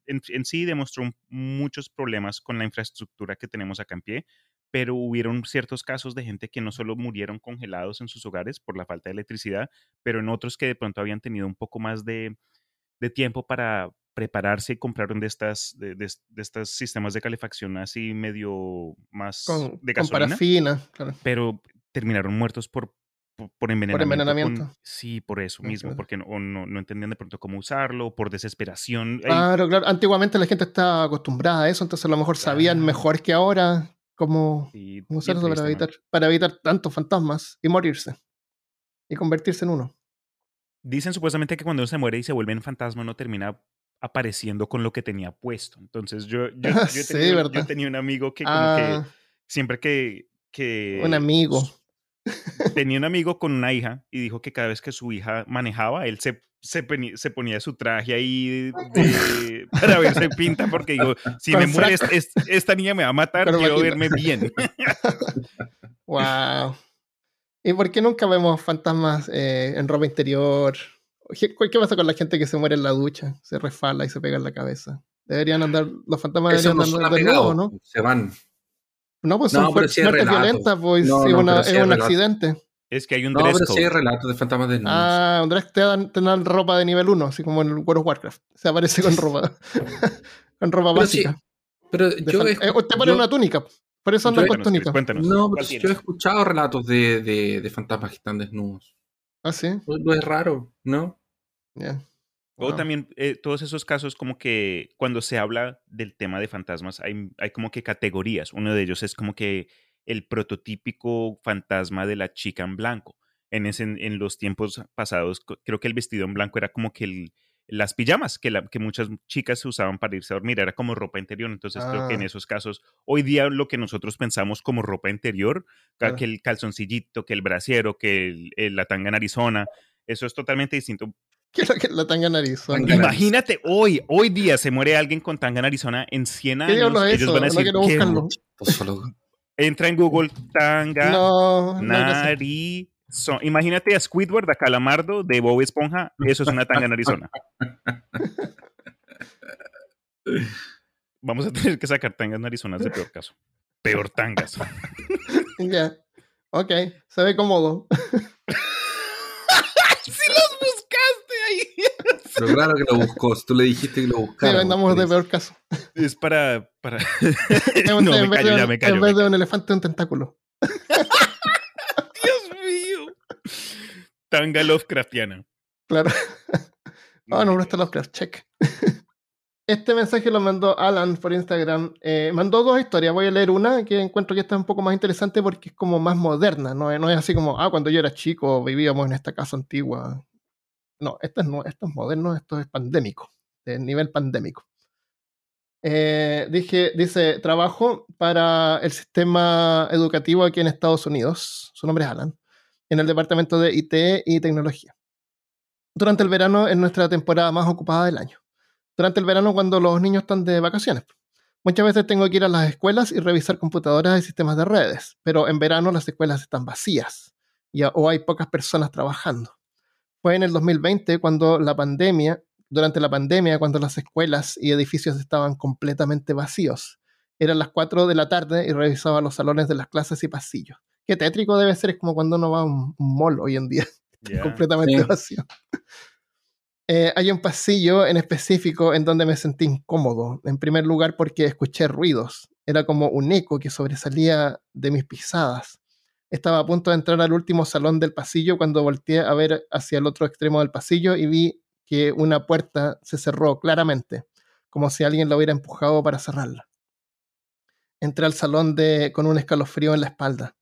en, en sí demostró muchos problemas con la infraestructura que tenemos acá en pie, pero hubieron ciertos casos de gente que no solo murieron congelados en sus hogares por la falta de electricidad, pero en otros que de pronto habían tenido un poco más de, de tiempo para prepararse y compraron de estas de, de- de estos sistemas de calefacción así medio más Con, de con gasolina, parafina, claro. pero terminaron muertos por, por, por envenenamiento. con- envenenamiento. sí, por eso Ah, mismo, claro. porque no, o no, no entendían de pronto cómo usarlo, por desesperación. Ey, Claro, claro. Antiguamente la gente estaba acostumbrada a eso, entonces a lo mejor sabían mejor que ahora cómo sí, para evitar, para evitar tantos fantasmas y morirse. Y convertirse en uno. Dicen supuestamente que cuando uno se muere y se vuelve en fantasma, uno termina apareciendo con lo que tenía puesto. Entonces yo, yo, yo, Sí, tenido, yo tenía un amigo que como Ah, que siempre que, que un amigo. tenía un amigo con una hija y dijo que cada vez que su hija manejaba, él se, se, se ponía su traje ahí de- para verse pinta porque digo, si me muere es- es- esta niña me va a matar, quiero verme bien. Wow. ¿Y por qué nunca vemos fantasmas eh, en ropa interior? ¿Qué, qué pasa con la gente que se muere en la ducha? Se resfala y se pega en la cabeza. Deberían andar, los fantasmas deberían no andar desnudos, apegados, ¿no? se van. No, pues No, son pero fuer- sí hay muertes relatos. violentas, pues No, es, una- es un accidente. Es que hay un No, dress pero sí hay relatos de fantasmas desnudos. Ah, Andrés te dan, te dan ropa de nivel 1, así como en el World of Warcraft. Se aparece con ropa. con ropa Pero sí, básica. pero De yo eh, te ponen yo- una túnica. Por eso andan con túnica. cuéntanos. no, ¿Cuál pero yo he escuchado relatos de, de, de fantasmas que están desnudos. Ah, sí. No, no es raro, ¿no? Ya. O Wow. también eh, todos esos casos como que cuando se habla del tema de fantasmas hay, hay como que categorías. Uno de ellos es como que el prototípico fantasma de la chica en blanco. En, ese, en los tiempos pasados creo que el vestido en blanco era como que el- las pijamas que, la- que muchas chicas usaban para irse a dormir. Era como ropa interior. Entonces creo que en Ah. esos casos hoy día lo que nosotros pensamos como ropa interior, que el calzoncillito, que el brasiero, que el- el- la tanga en Arizona, eso es totalmente distinto. ¿Qué es lo que la tanga en Arizona? Imagínate, hoy, hoy día se muere alguien con tanga en Arizona en 100 ¿Qué años. ellos van a No decir, quiero "¿Qué? buscarlo. Entra en Google, tanga, No. Imagínate a Squidward, a Calamardo, de Bob Esponja, eso es una tanga en Arizona. Vamos a tener que sacar tangas en Arizona de peor caso. Peor tangas. Ya. Ok, se ve cómodo. ¡Sí los buscaste ahí! Pero claro que lo buscó. Si tú le dijiste que lo Sí, buscara. vendamos de peor caso. Es para... para... No, en me vez, callo, de, ya un- me callo. en vez de un elefante, un tentáculo. Dios mío. Tanga Lovecraftiana. Claro. Oh, no, no está Lovecraft, check. Este mensaje lo mandó Alan por Instagram. Eh, mandó dos historias. Voy a leer una que encuentro que está un poco más interesante porque es como más moderna. No, no es así como, ah, cuando yo era chico vivíamos en esta casa antigua. No, esto es, esto es moderno, esto es pandémico, de nivel pandémico. Eh, dije, dice, trabajo para el sistema educativo aquí en Estados Unidos. Su nombre es Alan. En el departamento de IT y tecnología. Durante el verano es nuestra temporada más ocupada del año durante el verano cuando los niños están de vacaciones. Muchas veces tengo que ir a las escuelas y revisar computadoras y sistemas de redes, pero en verano las escuelas están vacías y, o hay pocas personas trabajando. Fue en el 2020 cuando la pandemia, durante la pandemia, cuando las escuelas y edificios estaban completamente vacíos. Eran las 4 de la tarde y revisaba los salones de las clases y pasillos. Qué tétrico debe ser, es como cuando uno va a un, mall hoy en día, completamente vacío. Eh, hay un pasillo en específico en donde me sentí incómodo. En primer lugar porque escuché ruidos. Era como un eco que sobresalía de mis pisadas. Estaba a punto de entrar al último salón del pasillo cuando volteé a ver hacia el otro extremo del pasillo y vi que una puerta se cerró claramente, como si alguien la hubiera empujado para cerrarla. Entré al salón de, con un escalofrío en la espalda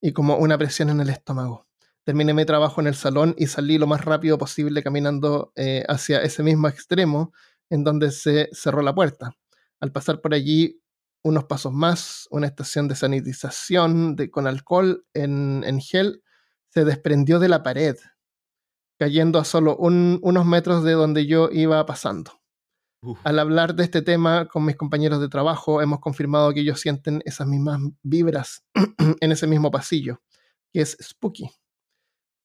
y como una presión en el estómago terminé mi trabajo en el salón y salí lo más rápido posible caminando eh, hacia ese mismo extremo en donde se cerró la puerta. Al pasar por allí unos pasos más, una estación de sanitización de, con alcohol en, gel se desprendió de la pared, cayendo a solo unos metros de donde yo iba pasando. Al hablar de este tema con mis compañeros de trabajo, hemos confirmado que ellos sienten esas mismas vibras en ese mismo pasillo, que es spooky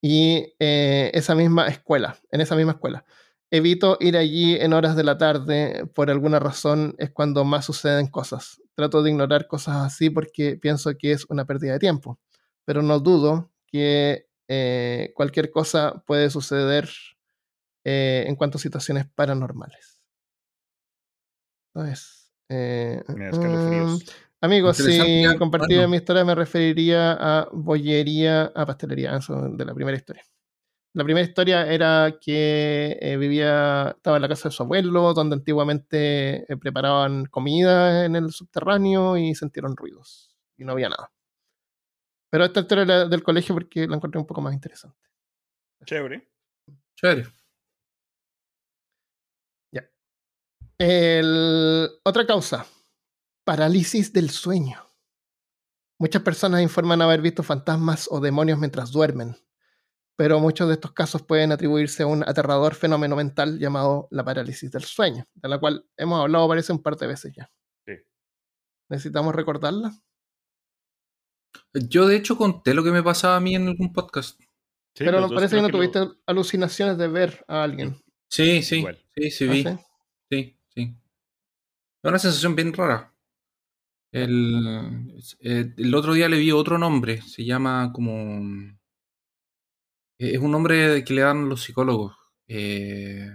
y eh, esa misma escuela, en esa misma escuela. Evito ir allí en horas de la tarde, por alguna razón es cuando más suceden cosas. Trato de ignorar cosas así porque pienso que es una pérdida de tiempo, pero no dudo que eh, cualquier cosa puede suceder eh, en cuanto a situaciones paranormales. Entonces, Amigos, si compartía mi historia me referiría a bollería, a pastelería, eso de la primera historia. La primera historia era que eh, vivía, estaba en la casa de su abuelo, donde antiguamente eh, preparaban comida en el subterráneo y sintieron ruidos y no había nada. Pero esta historia era del colegio porque la encontré un poco más interesante. Chévere. Chévere. Ya. otra causa parálisis del sueño. Muchas personas informan haber visto fantasmas o demonios mientras duermen, pero muchos de estos casos pueden atribuirse a un aterrador fenómeno mental llamado la parálisis del sueño, de la cual hemos hablado parece un par de veces ya. ¿Necesitamos recordarla? Yo de hecho conté lo que me pasaba a mí en algún podcast. pero nos parece que no tuviste alucinaciones de ver a alguien. Sí, sí, sí, sí, vi. ¿Ah, sí, sí. Una sensación bien rara. El, eh, el otro día le vi otro nombre, se llama como... Eh, es un nombre que le dan los psicólogos. Eh,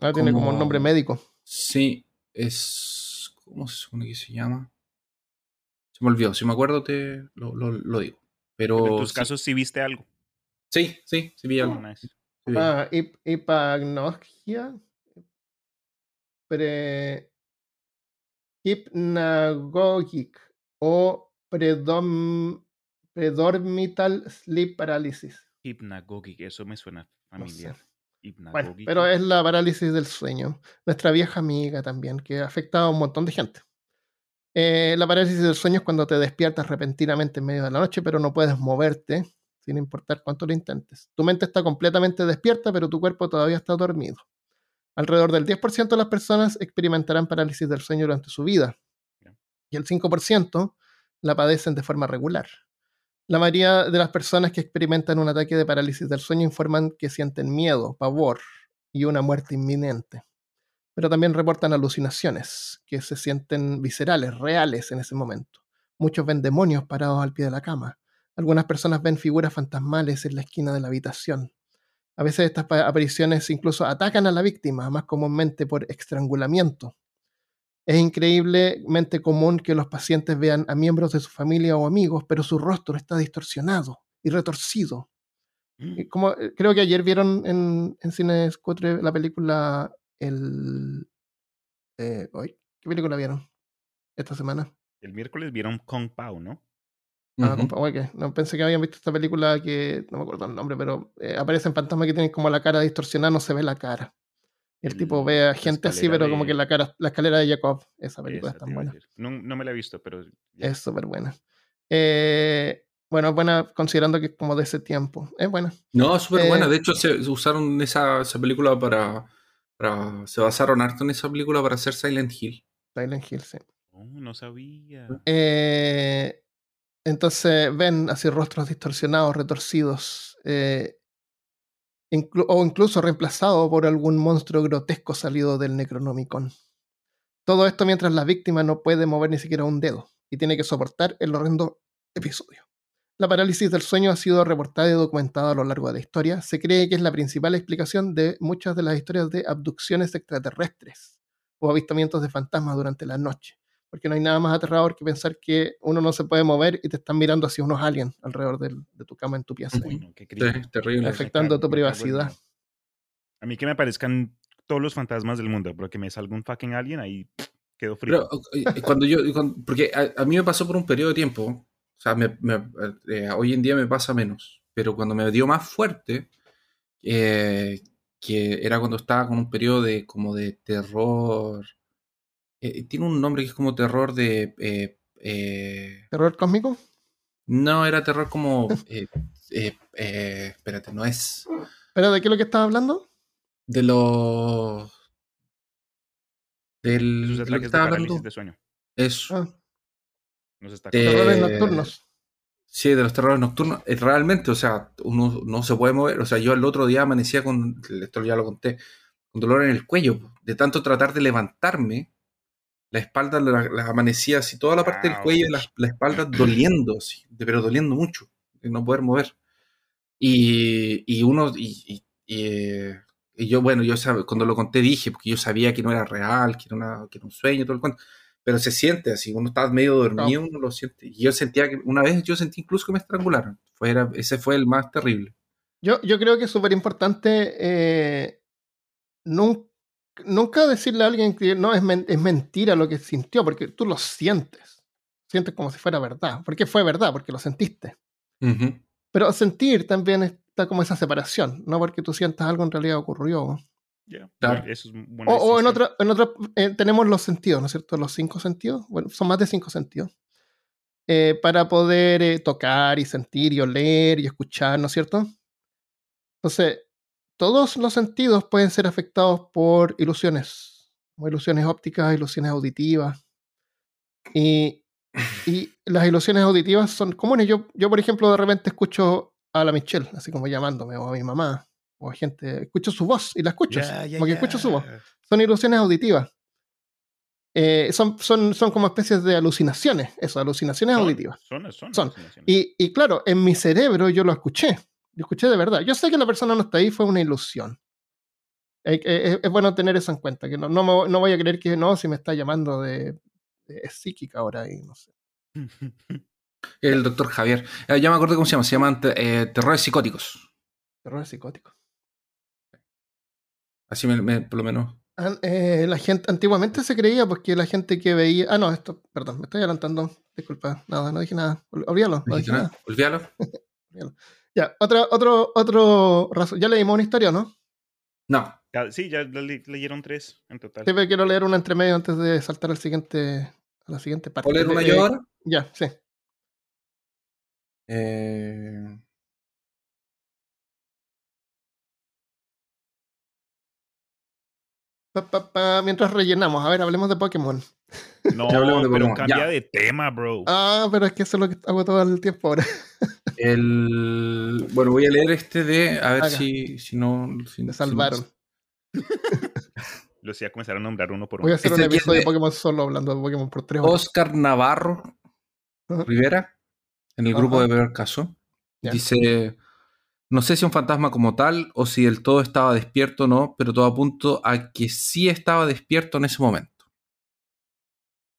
ah, tiene como un nombre médico. Sí, es... ¿Cómo se supone que se llama? Se me olvidó, si me acuerdo te lo, lo, digo. Pero, en tus casos sí viste algo. Sí, sí, sí vi algo. Ah, hipagnogia. Pre Hypnagogic o predom, Predormital Sleep Paralysis. Hypnagogic, eso me suena familiar. pero es la parálisis del sueño. Nuestra vieja amiga también, que afecta a un montón de gente. Eh, la parálisis del sueño es cuando te despiertas repentinamente en medio de la noche, pero no puedes moverte, sin importar cuánto lo intentes. Tu mente está completamente despierta, pero tu cuerpo todavía está dormido. Alrededor del 10% de las personas experimentarán parálisis del sueño durante su vida y el 5% la padecen de forma regular. La mayoría de las personas que experimentan un ataque de parálisis del sueño informan que sienten miedo, pavor y una muerte inminente. Pero también reportan alucinaciones, que se sienten viscerales, reales en ese momento. Muchos ven demonios parados al pie de la cama. Algunas personas ven figuras fantasmales en la esquina de la habitación. A veces estas apariciones incluso atacan a la víctima, más comúnmente por estrangulamiento. Es increíblemente común que los pacientes vean a miembros de su familia o amigos, pero su rostro está distorsionado y retorcido. Y como, eh, creo que ayer vieron en, en Cines Cutre la película El... eh, hoy, ¿Qué película vieron esta semana? El miércoles vieron Kong Pao, ¿no? Ah, compa, guay, que no pensé que habían visto esta película que no me acuerdo el nombre, pero eh, aparecen fantasmas que tienen como la cara distorsionada, no se ve la cara. El tipo ve a gente así, pero como que la cara, la escalera de Jacob, esa película Esa es tan buena. No, no me la he visto, pero ya. Es súper buena. Eh, bueno, es buena considerando que es como de ese tiempo. Es buena. No, súper Eh, buena. De hecho, se, se usaron esa, esa película para, para- Se basaron harto en esa película para hacer Silent Hill. Silent Hill, sí. Oh, no sabía. Eh, entonces ven así rostros distorsionados, retorcidos, eh, o incluso reemplazados por algún monstruo grotesco salido del Necronomicon. Todo esto mientras la víctima no puede mover ni siquiera un dedo y tiene que soportar el horrendo episodio. La parálisis del sueño ha sido reportada y documentada a lo largo de la historia. Se cree que es la principal explicación de muchas de las historias de abducciones extraterrestres o avistamientos de fantasmas durante la noche. Porque no hay nada más aterrador que pensar que uno no se puede mover y te están mirando hacia unos aliens alrededor del- de tu cama en tu pieza. Uy, no, qué es terrible. Afectando tu privacidad. A mí que me aparezcan todos los fantasmas del mundo, pero que me salga un fucking alien, ahí quedo frío. Pero cuando yo, cuando- porque a, a mí me pasó por un periodo de tiempo, o sea, me- me- eh, hoy en día me pasa menos, pero cuando me dio más fuerte, eh, que era cuando estaba con un periodo de como de terror, eh, tiene un nombre que es como terror de, eh, eh, ¿Terror cósmico? no, era terror como, eh, eh, eh, espérate, no es ¿Pero de qué es lo que estás hablando? de los, del, Sus de lo que ataques de hablando, de sueño. eso. Ah, Nos está Eh, terrores nocturnos. Sí, de los terrores nocturnos. Realmente, o sea, uno no se puede mover. O sea, yo el otro día amanecía con, esto ya lo conté, con dolor en el cuello. De tanto tratar de levantarme, la espalda la, la amanecía así, toda la parte del Ouch. cuello y la, la espalda doliendo, así, de- pero doliendo mucho, de no poder mover. Y, y uno, y, y- y, eh, y yo, bueno, yo sab- cuando lo conté dije, porque yo sabía que no era real, que era, una- que era un sueño, todo el cuento. Pero se siente así, uno está medio dormido, uno lo siente. Y yo sentía que, una vez yo sentí incluso que me estrangularon. Fuera, ese fue el más terrible. Yo, yo creo que es súper importante eh, nun- nunca decirle a alguien que no es, men- es mentira lo que sintió, porque tú lo sientes. Sientes como si fuera verdad. Porque fue verdad, porque lo sentiste. Pero sentir también está como esa separación, no porque tú sientas algo en realidad ocurrió. Ya, Claro. Eso es buena O, o en otra, en otra eh, tenemos los sentidos, ¿no es cierto? Los cinco sentidos, bueno, son más de cinco sentidos, eh, para poder eh, tocar y sentir y oler y escuchar, ¿no es cierto? Entonces, todos los sentidos pueden ser afectados por ilusiones, como ilusiones ópticas, ilusiones auditivas. Y, y las ilusiones auditivas son comunes. Yo, yo, por ejemplo, de repente escucho a la Michelle, así como llamándome, o a mi mamá, o a gente, escucho su voz y la escucho, como que escucho su voz son ilusiones auditivas. Eh, son, son, son como especies de alucinaciones, eso, alucinaciones Son, auditivas. Son, son, Son. Y, y claro, en mi cerebro yo lo escuché, yo escuché de verdad. Yo sé que la persona no está ahí, fue una ilusión. Eh, eh, es bueno tener eso en cuenta, que no, no, me- no voy a creer que no, si me está llamando de, de- es psíquica ahora y no sé. El doctor Javier. Eh, ya me acuerdo cómo se llama. Se llaman eh, terrores psicóticos. Terror psicótico. Así me, me- por lo menos. An- eh, la gente, antiguamente se creía porque la gente que veía. Ah, no, esto, perdón, me estoy adelantando. Disculpa, nada, no dije nada. Ol- Olvídalo, no dije nada. Olvídalo. Ya, otra, otro, otro razón. Ya leímos una historia, ¿no? No. Ya, sí, ya le- le- leyeron tres en total. Siempre quiero leer una entre medio antes de saltar al siguiente, a la siguiente parte. ¿Puedo leer una Eh, yo ahora? Ya, sí. Eh, Pa, pa, pa, mientras rellenamos, a ver, hablemos de Pokémon. No, pero cambia ya. de tema, bro. Ah, pero es que eso es lo que hago todo el tiempo ahora. el, bueno, voy a leer este de. A ver si, si no. si- Me si- salvaron. Los iba a comenzar a nombrar uno por Voy a uno. hacer Este un que episodio de de- Pokémon solo hablando de Pokémon por tres horas. Oscar Navarro. Rivera, en el grupo de Beber Caso, dice: No sé si un fantasma como tal o si del todo estaba despierto o no, pero todo apunto a que sí estaba despierto en ese momento.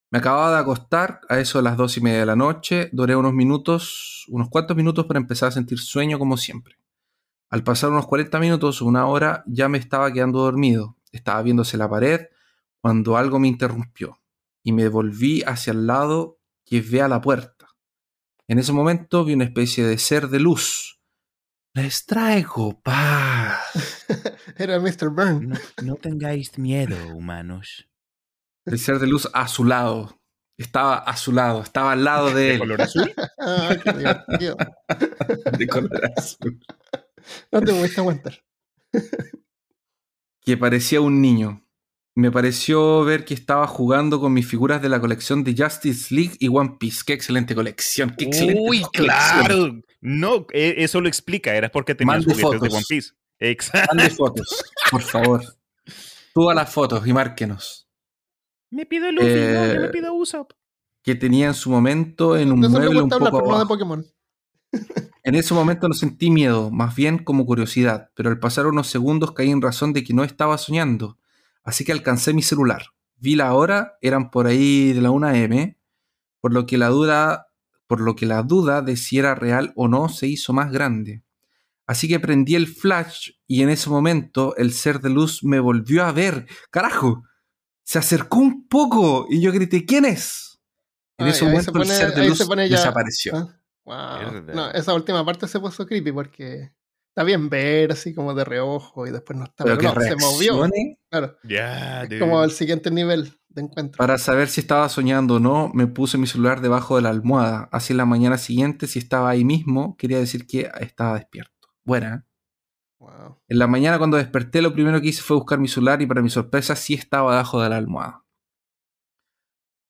Me acababa de acostar a eso de las dos y media de la noche, duré unos minutos, unos cuantos minutos para empezar a sentir sueño como siempre. Al pasar unos 40 minutos o una hora ya me estaba quedando dormido. Estaba viéndose la pared cuando algo me interrumpió y me volví hacia el lado que ve a la puerta. En ese momento vi una especie de ser de luz. Les traigo paz. Era Mr. Burn. No, no tengáis miedo, humanos. El ser de luz a su lado. Estaba a su lado, estaba al lado de ¿De él. color azul? Ah, qué divertido. de color azul. No te voy a aguantar. que parecía un niño. Me pareció ver que estaba jugando con mis figuras de la colección de Justice League y One Piece. Qué excelente colección, qué excelente Uy, colección. claro. No, e- eso lo explica. Era porque tenías Mande juguetes de. One Piece. Exacto. Mande fotos, por favor. Todas las fotos y márquenos. Me pido Luffy, no, yo me Eh, pido Usopp. Que tenía en su momento en un me mueble un poco no de abajo. Pokémon. En ese momento no sentí miedo, más bien como curiosidad, pero al pasar unos segundos caí en razón de que no estaba soñando. Así que alcancé mi celular. Vi la hora, eran por ahí de la 1 am, por lo que la duda, por lo que la duda de si era real o no se hizo más grande. Así que prendí el flash y en ese momento el ser de luz me volvió a ver. ¡Carajo! Se acercó un poco y yo grité, ¿quién es? En Ah, ese momento pone- el ser de luz se pone ya- desapareció. Ah, wow. No, esa última parte se puso creepy porque está bien ver así como de reojo y después no está. Pero Pero, que no, se movió. Claro. Es como el siguiente nivel de encuentro. Para saber si estaba soñando o no, me puse mi celular debajo de la almohada. Así en la mañana siguiente, si estaba ahí mismo, quería decir que estaba despierto. Buena. ¿eh? Wow. En la mañana cuando desperté, lo primero que hice fue buscar mi celular y para mi sorpresa sí estaba debajo de la almohada.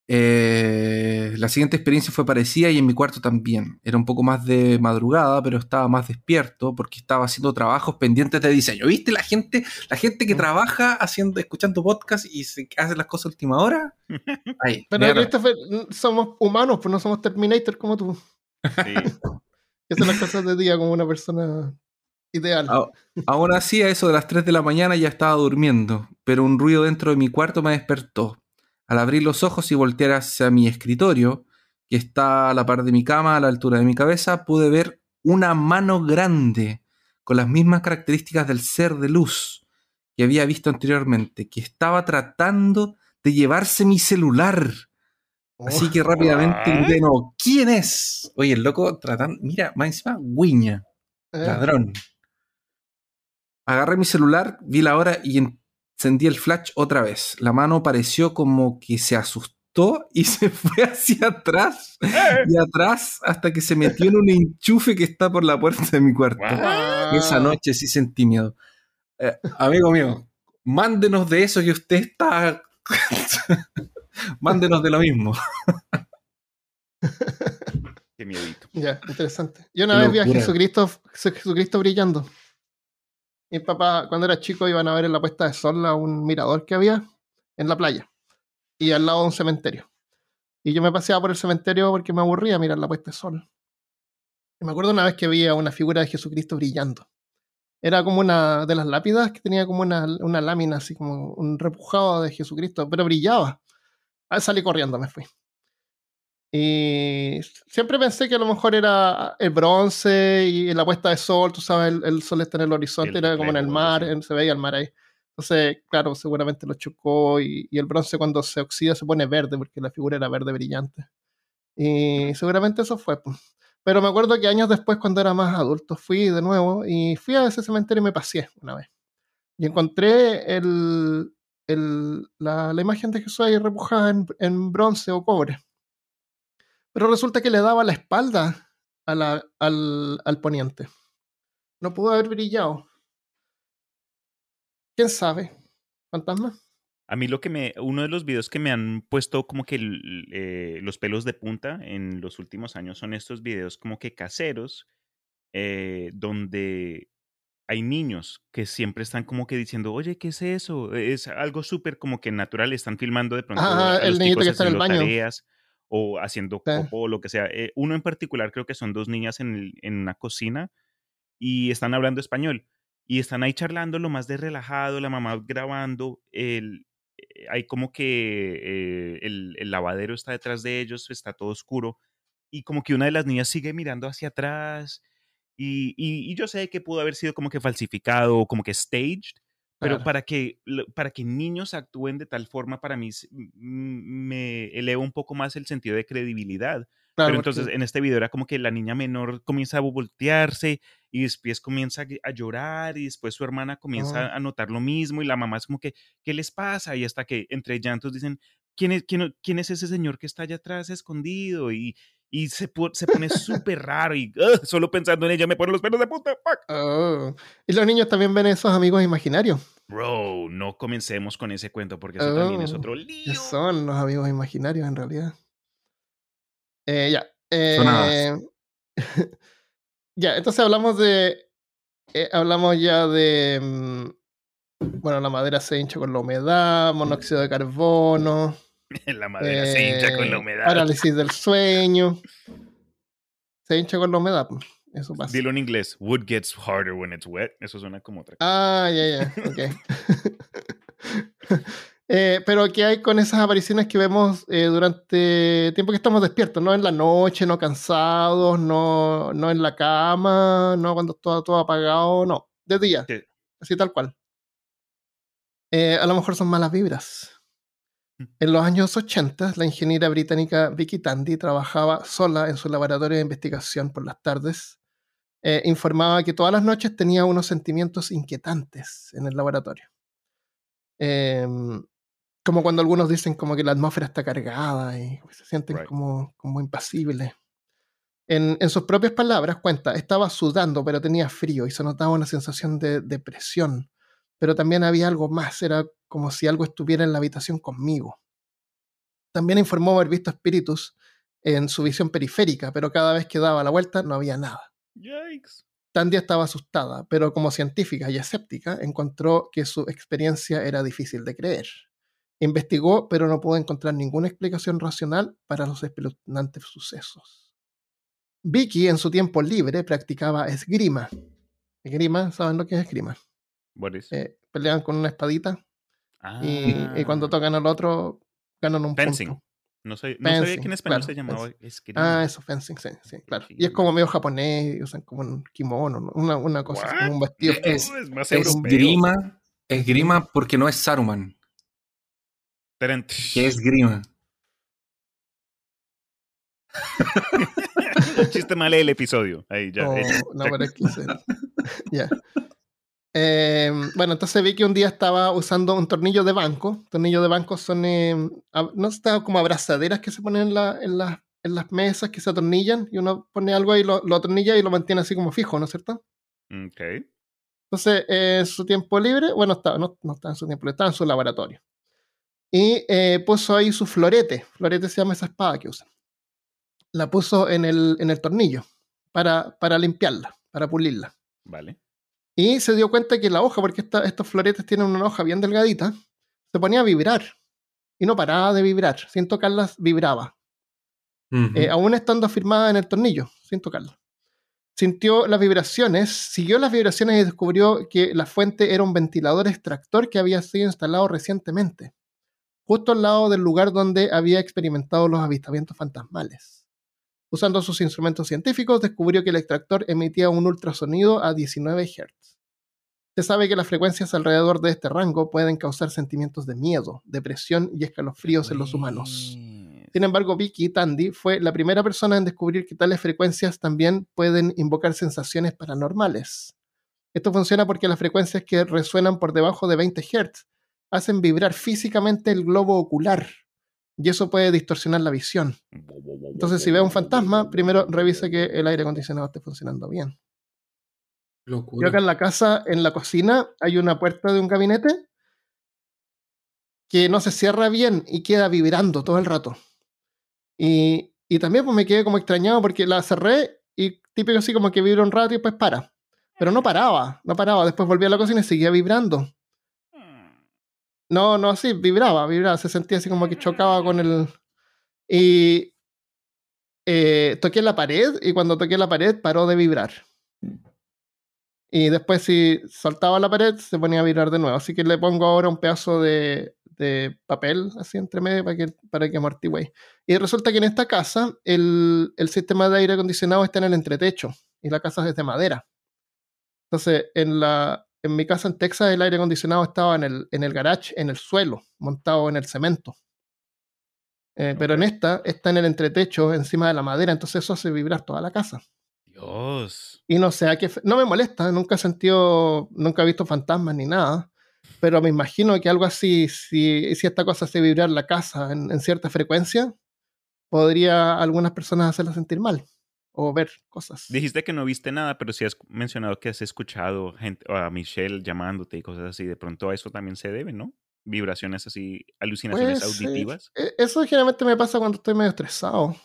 Eh, la siguiente experiencia fue parecida y en mi cuarto también. Era un poco más de madrugada, pero estaba más despierto porque estaba haciendo trabajos pendientes de diseño. ¿Viste la gente, la gente que Mm. trabaja haciendo, escuchando podcast y se hace las cosas a última hora? Ahí, Pero Christopher, somos humanos, pues no somos Terminator como tú. Sí. Que hacen las cosas de día como una persona ideal. A- Aún así, a eso de las 3 de la mañana ya estaba durmiendo, pero un ruido dentro de mi cuarto me despertó. Al abrir los ojos y voltear hacia mi escritorio, que está a la par de mi cama, a la altura de mi cabeza, pude ver una mano grande, con las mismas características del ser de luz que había visto anteriormente, que estaba tratando de llevarse mi celular. Así que rápidamente de nuevo, ¿quién es? Oye, el loco tratando, mira, más encima, guiña. Eh, Ladrón. Agarré mi celular, vi la hora y encendí el flash otra vez. La mano pareció como que se asustó y se fue hacia atrás y atrás hasta que se metió en un enchufe que está por la puerta de mi cuarto. Esa noche sí sentí miedo. Eh, amigo mío, mándenos de eso que usted está. mándenos de lo mismo. Qué miedito. Ya, interesante. Yo una Qué vez vi a. Jesucristo, Jesucristo brillando. Mi papá, cuando era chico, iban a ver en la puesta de sol a un mirador que había en la playa y al lado de un cementerio. Y yo me paseaba por el cementerio porque me aburría mirar la puesta de sol. Y me acuerdo una vez que vi a una figura de Jesucristo brillando. Era como una de las lápidas que tenía como una, una lámina, así como un repujado de Jesucristo, pero brillaba. Ah, salí corriendo, me fui. Y siempre pensé que a lo mejor era el bronce y la puesta de sol, tú sabes, el, el sol está en el horizonte, El era como en el mar, en- se veía el mar ahí. Entonces, claro, seguramente lo chocó y, y el bronce cuando se oxida se pone verde porque la figura era verde brillante. Y seguramente eso fue. pues. Pero me acuerdo que años después, cuando era más adulto, fui de nuevo y fui a ese cementerio y me paseé una vez. Y encontré el, el- la, la imagen de Jesús ahí repujada en, en bronce o cobre. Pero resulta que le daba la espalda a la- al, al poniente. No pudo haber brillado. ¿Quién sabe? ¿Fantasma? A mí lo que me, uno de los videos que me han puesto como que eh, los pelos de punta en los últimos años son estos videos como que caseros, eh, donde hay niños que siempre están como que diciendo, oye, ¿qué es eso? Es algo súper como que natural, están filmando de pronto Ah, a el niñito que está en el baño. tareas o haciendo popó o lo que sea. Eh, uno en particular creo que son dos niñas en, en una cocina y están hablando español y están ahí charlando lo más de relajado, la mamá grabando, el, eh, hay como que eh, el, el lavadero está detrás de ellos, está todo oscuro y como que una de las niñas sigue mirando hacia atrás Y, y, yo sé que pudo haber sido como que falsificado o como que staged, pero para, que, para que niños actúen de tal forma, para mí me eleva un poco más el sentido de credibilidad. pero entonces en este video era como que la niña menor comienza a voltearse y después comienza a llorar y después su hermana comienza oh. a notar lo mismo y la mamá es como que, ¿qué les pasa? Y hasta que entre llantos dicen, ¿quién es, quién, quién es ese señor que está allá atrás escondido? Y, y se, se pone súper raro y solo pensando en ella me pone los pelos de puta. Oh. Y los niños también ven esos amigos imaginarios. Bro, no comencemos con ese cuento porque eso también es oh, otro lío. Son los amigos imaginarios en realidad. Eh, ya. Eh, ya, entonces hablamos de. Eh, hablamos ya de. Mm, bueno, la madera se hincha con la humedad, monóxido de carbono. la madera se hincha con la humedad. Parálisis del sueño. Se hincha con la humedad. Eso pasa. Dilo en inglés. Wood gets harder when it's wet. Eso suena como otra cosa. Ah, ya, ya. Ok. eh, pero ¿qué hay con esas apariciones que vemos eh, durante el tiempo que estamos despiertos? No en la noche, no cansados, no, no en la cama, no cuando está todo apagado, no. De día. Así tal cual. Eh, a lo mejor son malas vibras. En los años 80, la ingeniera británica Vicky Tandy trabajaba sola en su laboratorio de investigación por las tardes eh, informaba que todas las noches tenía unos sentimientos inquietantes en el laboratorio. Em, como cuando algunos dicen como que la atmósfera está cargada y se sienten como, como impasibles. En, en, sus propias palabras cuenta, estaba sudando pero tenía frío y se notaba una sensación de depresión, pero también había algo más, era como si algo estuviera en la habitación conmigo. También informó haber visto espíritus en su visión periférica, pero cada vez que daba la vuelta no había nada. Yikes. Tandy estaba asustada, pero como científica y escéptica, encontró que su experiencia era difícil de creer. Investigó, pero no pudo encontrar ninguna explicación racional para los espeluznantes sucesos. Vicky, en su tiempo libre, practicaba esgrima. Esgrima, ¿saben lo que es esgrima? Eh, pelean con una espadita y, cuando ah. tocan al otro ganan un punto. No, sé, no sabía que en español se llamaba esgrima. Ah, eso, fencing, sí, sí, claro. Y es como medio japonés, usan como un kimono, una, una cosa, como un vestido. Es, es más esgrima, esgrima porque no es Saruman. ¿Qué es esgrima? chiste mal el episodio. Ahí ya. Oh, no, pero es que ya. Em, bueno, entonces vi que un día estaba usando un tornillo de banco. Tornillos de banco son, em, no está como abrazaderas que se ponen en, la, en, en, las mesas que se atornillan y uno pone algo ahí, lo, lo atornilla y lo mantiene así como fijo, ¿no es cierto? Ok. Entonces, en su tiempo libre, bueno, estaba, no, no estaba en su tiempo libre, estaba en su laboratorio. Y eh, puso ahí su florete. Florete se llama esa espada que usan. La puso en el, en el tornillo para, para limpiarla, para pulirla. Vale. Y se dio cuenta que la hoja, porque estos floretes tienen una hoja bien delgadita, se ponía a vibrar. Y no paraba de vibrar. Sin tocarlas, vibraba. Eh, aún estando afirmada en el tornillo, sin tocarla. Sintió las vibraciones, siguió las vibraciones y descubrió que la fuente era un ventilador extractor que había sido instalado recientemente, justo al lado del lugar donde había experimentado los avistamientos fantasmales. Usando sus instrumentos científicos, descubrió que el extractor emitía un ultrasonido a 19 Hz. Se sabe que las frecuencias alrededor de este rango pueden causar sentimientos de miedo, depresión y escalofríos en los humanos. Sin embargo, Vicky Tandy fue la primera persona en descubrir que tales frecuencias también pueden invocar sensaciones paranormales. Esto funciona porque las frecuencias que resuenan por debajo de 20 Hz hacen vibrar físicamente el globo ocular, y eso puede distorsionar la visión. Entonces, si ve un fantasma, primero revisa que el aire acondicionado esté funcionando bien. Yo acá en la casa, en la cocina, hay una puerta de un gabinete que no se cierra bien y queda vibrando todo el rato. Y, y también pues, me quedé como extrañado porque la cerré y típico así como que vibra un rato y después para. Pero no paraba, no paraba. Después volví a la cocina y seguía vibrando. No, no, sí, vibraba, vibraba, se sentía así como que chocaba con el... Y eh, toqué la pared y cuando toqué la pared paró de vibrar. Y después si soltaba la pared se ponía a vibrar de nuevo. Así que le pongo ahora un pedazo de, de papel así entre medio para que, para que amortigue. Y resulta que en esta casa el, el, sistema de aire acondicionado está en el entretecho. y la casa es de madera. Entonces, en, la, en mi casa en Texas el aire acondicionado estaba en el, en el garage, en el suelo, montado en el cemento. Eh, pero en esta está en el entretecho, encima de la madera, entonces eso hace vibrar toda la casa. Dios. Y no sé, a qué, no me molesta, nunca he sentido, nunca he visto fantasmas ni nada, pero me imagino que algo así, si, si esta cosa hace vibrar la casa en, en cierta frecuencia, podría algunas personas hacerla sentir mal o ver cosas. Dijiste que no viste nada, pero sí has mencionado que has escuchado gente, a Michelle llamándote y cosas así. De pronto a eso también se debe, ¿no? Vibraciones así, alucinaciones Pues, auditivas. eh, eso generalmente me pasa cuando estoy medio estresado.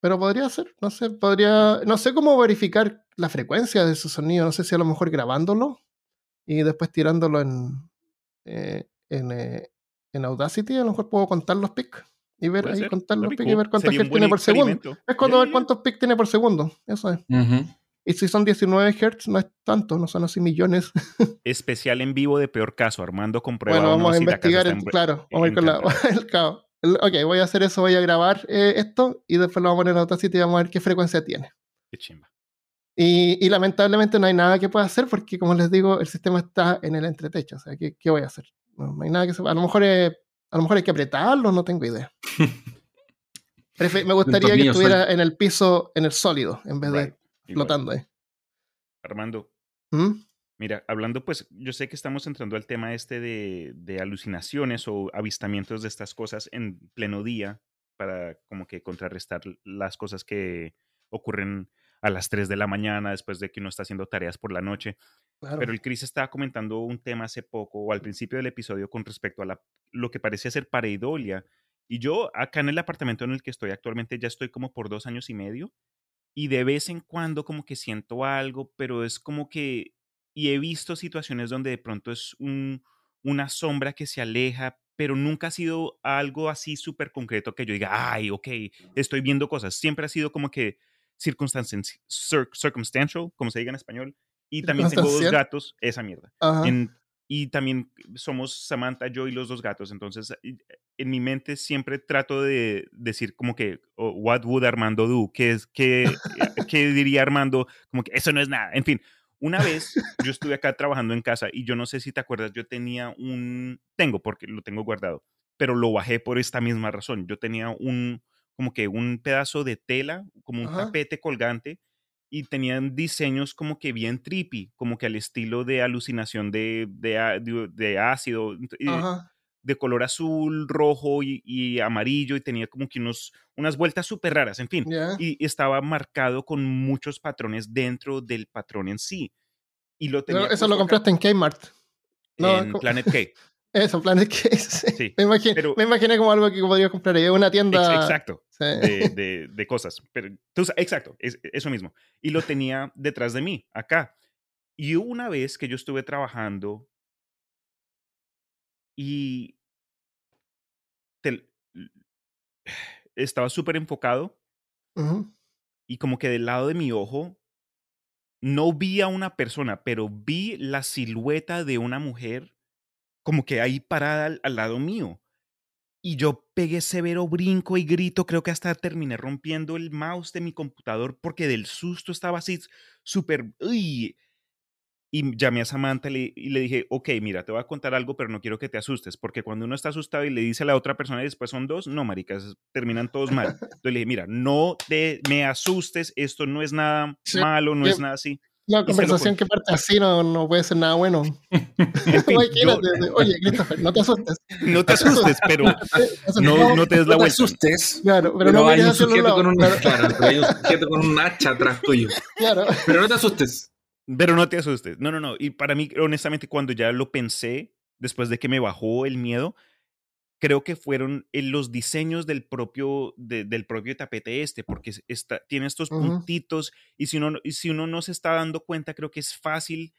Pero podría ser, no sé, podría, no sé cómo verificar la frecuencia de ese sonido. No sé si a lo mejor grabándolo y después tirándolo en, eh, en, eh, en Audacity, a lo mejor puedo contar los pics y ver ahí, ser, contar los pics y ver cuántos Sería tiene por segundo. Es cuando ver cuántos pics tiene por segundo. Eso es. Y si son 19 Hz, no es tanto, no son así millones. Especial en vivo de peor caso. Armando comprueba Bueno, no vamos a investigar, claro, vamos a ir con la, el cabo. El- Ok, voy a hacer eso, voy a grabar eh, esto y después lo vamos a poner en Audacity y vamos a ver qué frecuencia tiene. Qué chimba. Y, y lamentablemente no hay nada que pueda hacer porque, como les digo, el sistema está en el entretecho. O sea, ¿qué, qué voy a hacer? No, no hay nada que se A lo mejor, eh, a lo mejor hay que apretarlo, no tengo idea. Prefe- me gustaría que estuviera en el piso, en el sólido, en vez de Right. Flotando ahí. Armando, ¿Mm? Mira, hablando pues, yo sé que estamos entrando al tema este de, de alucinaciones o avistamientos de estas cosas en pleno día para como que contrarrestar las cosas que ocurren a las 3 de la mañana después de que uno está haciendo tareas por la noche. Claro. Pero el Chris estaba comentando un tema hace poco o al principio del episodio con respecto a la, lo que parecía ser pareidolia. Y yo acá en el apartamento en el que estoy actualmente ya estoy como por dos años y medio y de vez en cuando como que siento algo, pero es como que, y he visto situaciones donde de pronto es un, una sombra que se aleja, pero nunca ha sido algo así súper concreto que yo diga, ay, ok, estoy viendo cosas. Siempre ha sido como que circumstantial, como se diga en español. Y también tengo dos gatos, esa mierda. En- y también somos Samantha, yo y los dos gatos. Entonces, en mi mente siempre trato de decir como que, oh, what would Armando do? ¿Qué, es, qué, ¿Qué diría Armando? Como que eso no es nada. En fin, una vez yo estuve acá trabajando en casa y yo no sé si te acuerdas, yo tenía un, tengo porque lo tengo guardado, pero lo bajé por esta misma razón. Yo tenía un, como que un pedazo de tela, como un Ajá. tapete colgante y tenían diseños como que bien trippy, como que al estilo de alucinación de, de, de- de ácido, Ajá. de color azul, rojo y, y amarillo, y tenía como que unos, unas vueltas súper raras, en fin. Y estaba marcado con muchos patrones dentro del patrón en sí. Y lo tenía Pero eso lo compraste en Kmart. No, en Planet K. Eso, Planet Case. Sí, me, imaginé, pero- me imaginé como algo que podría comprar ahí. Una Ex- tienda. Exacto. Sí. de, de- de cosas. Pero, tú sa- exacto, es, eso mismo. Y lo tenía detrás de mí, acá. Y una vez que yo estuve trabajando y te- estaba súper enfocado y como que del lado de mi ojo no vi a una persona, pero vi la silueta de una mujer como que ahí parada al, al lado mío. Y yo pegué severo brinco y grito, creo que hasta terminé rompiendo el mouse de mi computador porque del susto estaba así súper... Y llamé a Samantha y le, dije, ok, mira, te voy a contar algo, pero no quiero que te asustes, porque cuando uno está asustado y le dice a la otra persona y después son dos, no, maricas, terminan todos mal. Entonces le dije, mira, no te me asustes, esto no es nada malo, no es nada así. Lo conversación con- que parte así no, no puede ser nada bueno. Oye, Christopher, no te asustes. no te asustes, pero no, no te des la No te vuelta. asustes. Claro, pero, Pero, no hay un sujeto con un, Claro, claro, pero hay un sujeto con un hacha atrás tuyo. claro. Pero no te asustes. Pero no te asustes. No, no, no. Y para mí, honestamente, cuando ya lo pensé, después de que me bajó el miedo, creo que fueron en los diseños del propio, de- del propio tapete este, porque es- está, tiene estos Ujú. puntitos y si, uno, no- y si uno no se está dando cuenta, creo que es fácil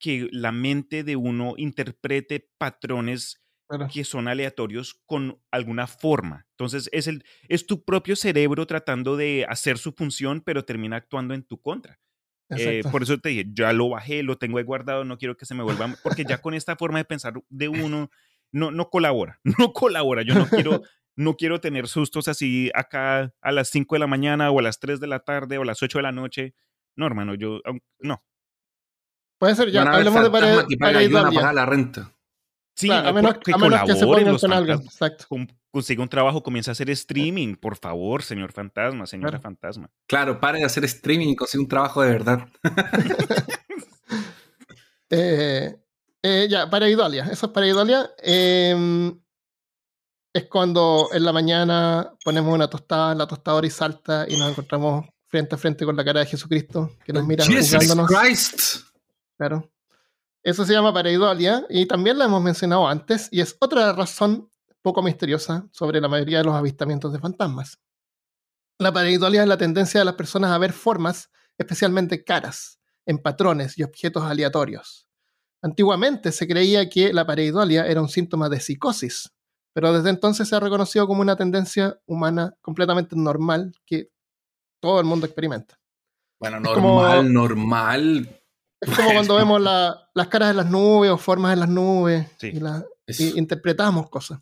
que la mente de uno interprete patrones claro. que son aleatorios con alguna forma. Entonces, es, el, es tu propio cerebro tratando de hacer su función, pero termina actuando en tu contra. Eh, por eso te dije, ya lo bajé, lo tengo ahí guardado, no quiero que se me vuelva, porque ya con esta forma de pensar de uno, no, no colabora, no colabora. Yo no quiero, no quiero tener sustos así acá a las 5 de la mañana o a las 3 de la tarde o a las 8 de la noche. No, hermano, yo. No. Puede ser, ya. Hablemos de pared, que a la renta. Sí, Claro, a o menos, que a menos que se pongan con alguien. fantasmas. Exacto. Con- Consiga un trabajo, comienza a hacer streaming, por favor, señor fantasma, señora Claro. fantasma. Claro, pare de hacer streaming y consigue un trabajo de verdad. Eh, eh, ya, pareidolia. Eso es pareidolia. Eh, es cuando en la mañana ponemos una tostada en la tostadora y salta y nos encontramos frente a frente con la cara de Jesucristo que nos mira Jesus juzgándonos. Christ. Claro. Eso se llama pareidolia y también la hemos mencionado antes y es otra razón poco misteriosa sobre la mayoría de los avistamientos de fantasmas. La pareidolia es la tendencia de las personas a ver formas, especialmente caras, en patrones y objetos aleatorios. Antiguamente se creía que la pareidolia era un síntoma de psicosis, pero desde entonces se ha reconocido como una tendencia humana completamente normal que todo el mundo experimenta. Bueno, Es como- normal, normal. Es como cuando vemos la- las caras en las nubes o formas en las nubes Sí. y, la- y interpretamos cosas.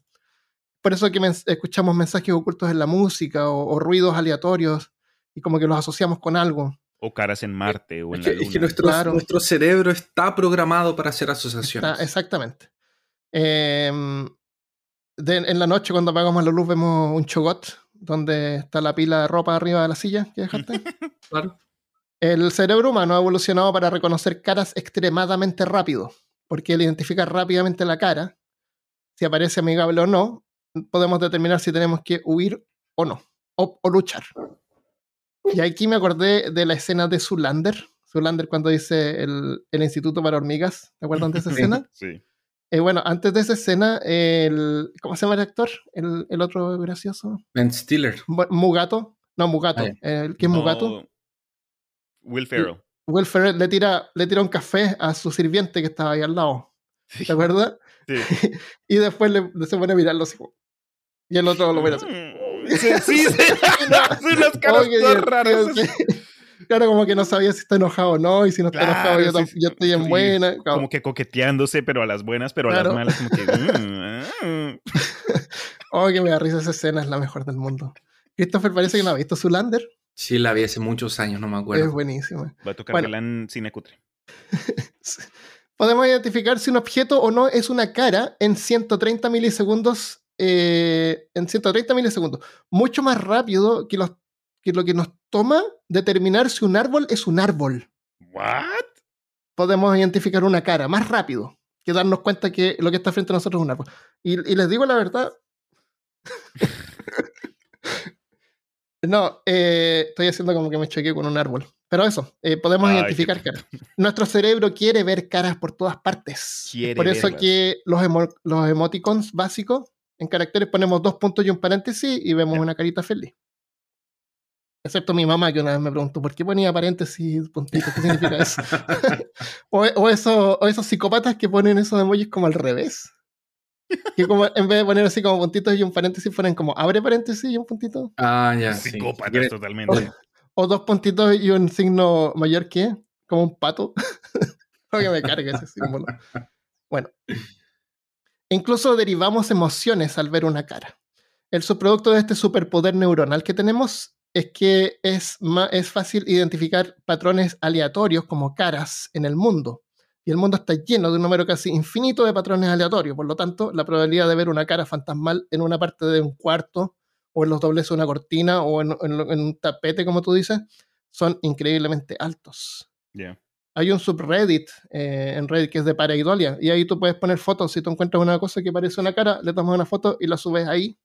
Por eso que mens- escuchamos mensajes ocultos en la música o, o ruidos aleatorios y como que los asociamos con algo. O caras en Marte o en es la que, Luna. es que nuestro, Claro. nuestro cerebro está programado para hacer Está- asociaciones. exactamente. Em, de- en la noche cuando apagamos la luz vemos un chogot donde está la pila de ropa arriba de la silla que dejaste. Claro. El cerebro humano ha evolucionado para reconocer caras extremadamente rápido, porque al identificar rápidamente la cara, si aparece amigable o no, podemos determinar si tenemos que huir o no, o, o luchar. Y aquí me acordé de la escena de Zulander. Zulander cuando dice el, el Instituto para Hormigas. ¿Te acuerdan de esa escena? Sí. Eh, bueno, antes de esa escena, el, ¿cómo se llama el actor? El, el otro gracioso. Ben Stiller. Mugato. No, Mugato. Ah, el que es Mugato. No, Will Ferrell. Will Ferrell le tira, le tira un café a su sirviente que estaba ahí al lado. Sí. ¿Te acuerdas? Sí. Y después le, se pone a mirarlo así. Y el otro lo mira así. Sí, sí, sí. Unas caras todas sí. Claro, como que no sabía si está enojado o no. Y si no está enojado, yo, sí, estoy en Sí, buena. Como que coqueteándose, pero a las buenas, pero a las malas, como que. mm, mm. Oh, que me da risa esa escena, es la mejor del mundo. Christopher parece que no ha visto Zulander. Sí, la vi hace muchos años, no me Es acuerdo. buenísima. Va a tocar Bueno. galán cine cutre. Podemos identificar si un objeto o no es una cara en 130 milisegundos. Eh, en 130 milisegundos. Mucho más rápido que, los, que lo que nos toma determinar si un árbol es un árbol. ¿What? Podemos identificar una cara más rápido que darnos cuenta que lo que está frente a nosotros es un árbol. Y, y les digo la verdad. no, eh, estoy haciendo como que me choqué con un árbol. Pero eso, eh, podemos Ay, identificar caras. Nuestro cerebro quiere ver caras por todas partes. Quiere por eso verlas. que los, emo- los emoticons básicos, en caracteres ponemos dos puntos y un paréntesis y vemos una carita feliz. Excepto mi mamá que una vez me preguntó, ¿por qué ponía paréntesis y puntitos? ¿Qué significa eso? o, o, eso- o esos psicópatas que ponen esos emojis como al revés. Que como en vez de poner así como puntitos y un paréntesis, ponen como abre paréntesis y un puntito. Ah, ya. sí. Psicópatas totalmente. O dos puntitos y un signo mayor que, como un pato. Creo que me cargue ese símbolo. Bueno. Incluso derivamos emociones al ver una cara. El subproducto de este superpoder neuronal que tenemos es que es, ma- es fácil identificar patrones aleatorios como caras en el mundo. Y el mundo está lleno de un número casi infinito de patrones aleatorios. Por lo tanto, la probabilidad de ver una cara fantasmal en una parte de un cuarto, o en los dobleces de una cortina, o en, un tapete, como tú dices, son increíblemente altos. Hay un subreddit eh, en Reddit que es de pareidolia, y ahí tú puedes poner fotos. Si tú encuentras una cosa que parece una cara, le tomas una foto y la subes ahí.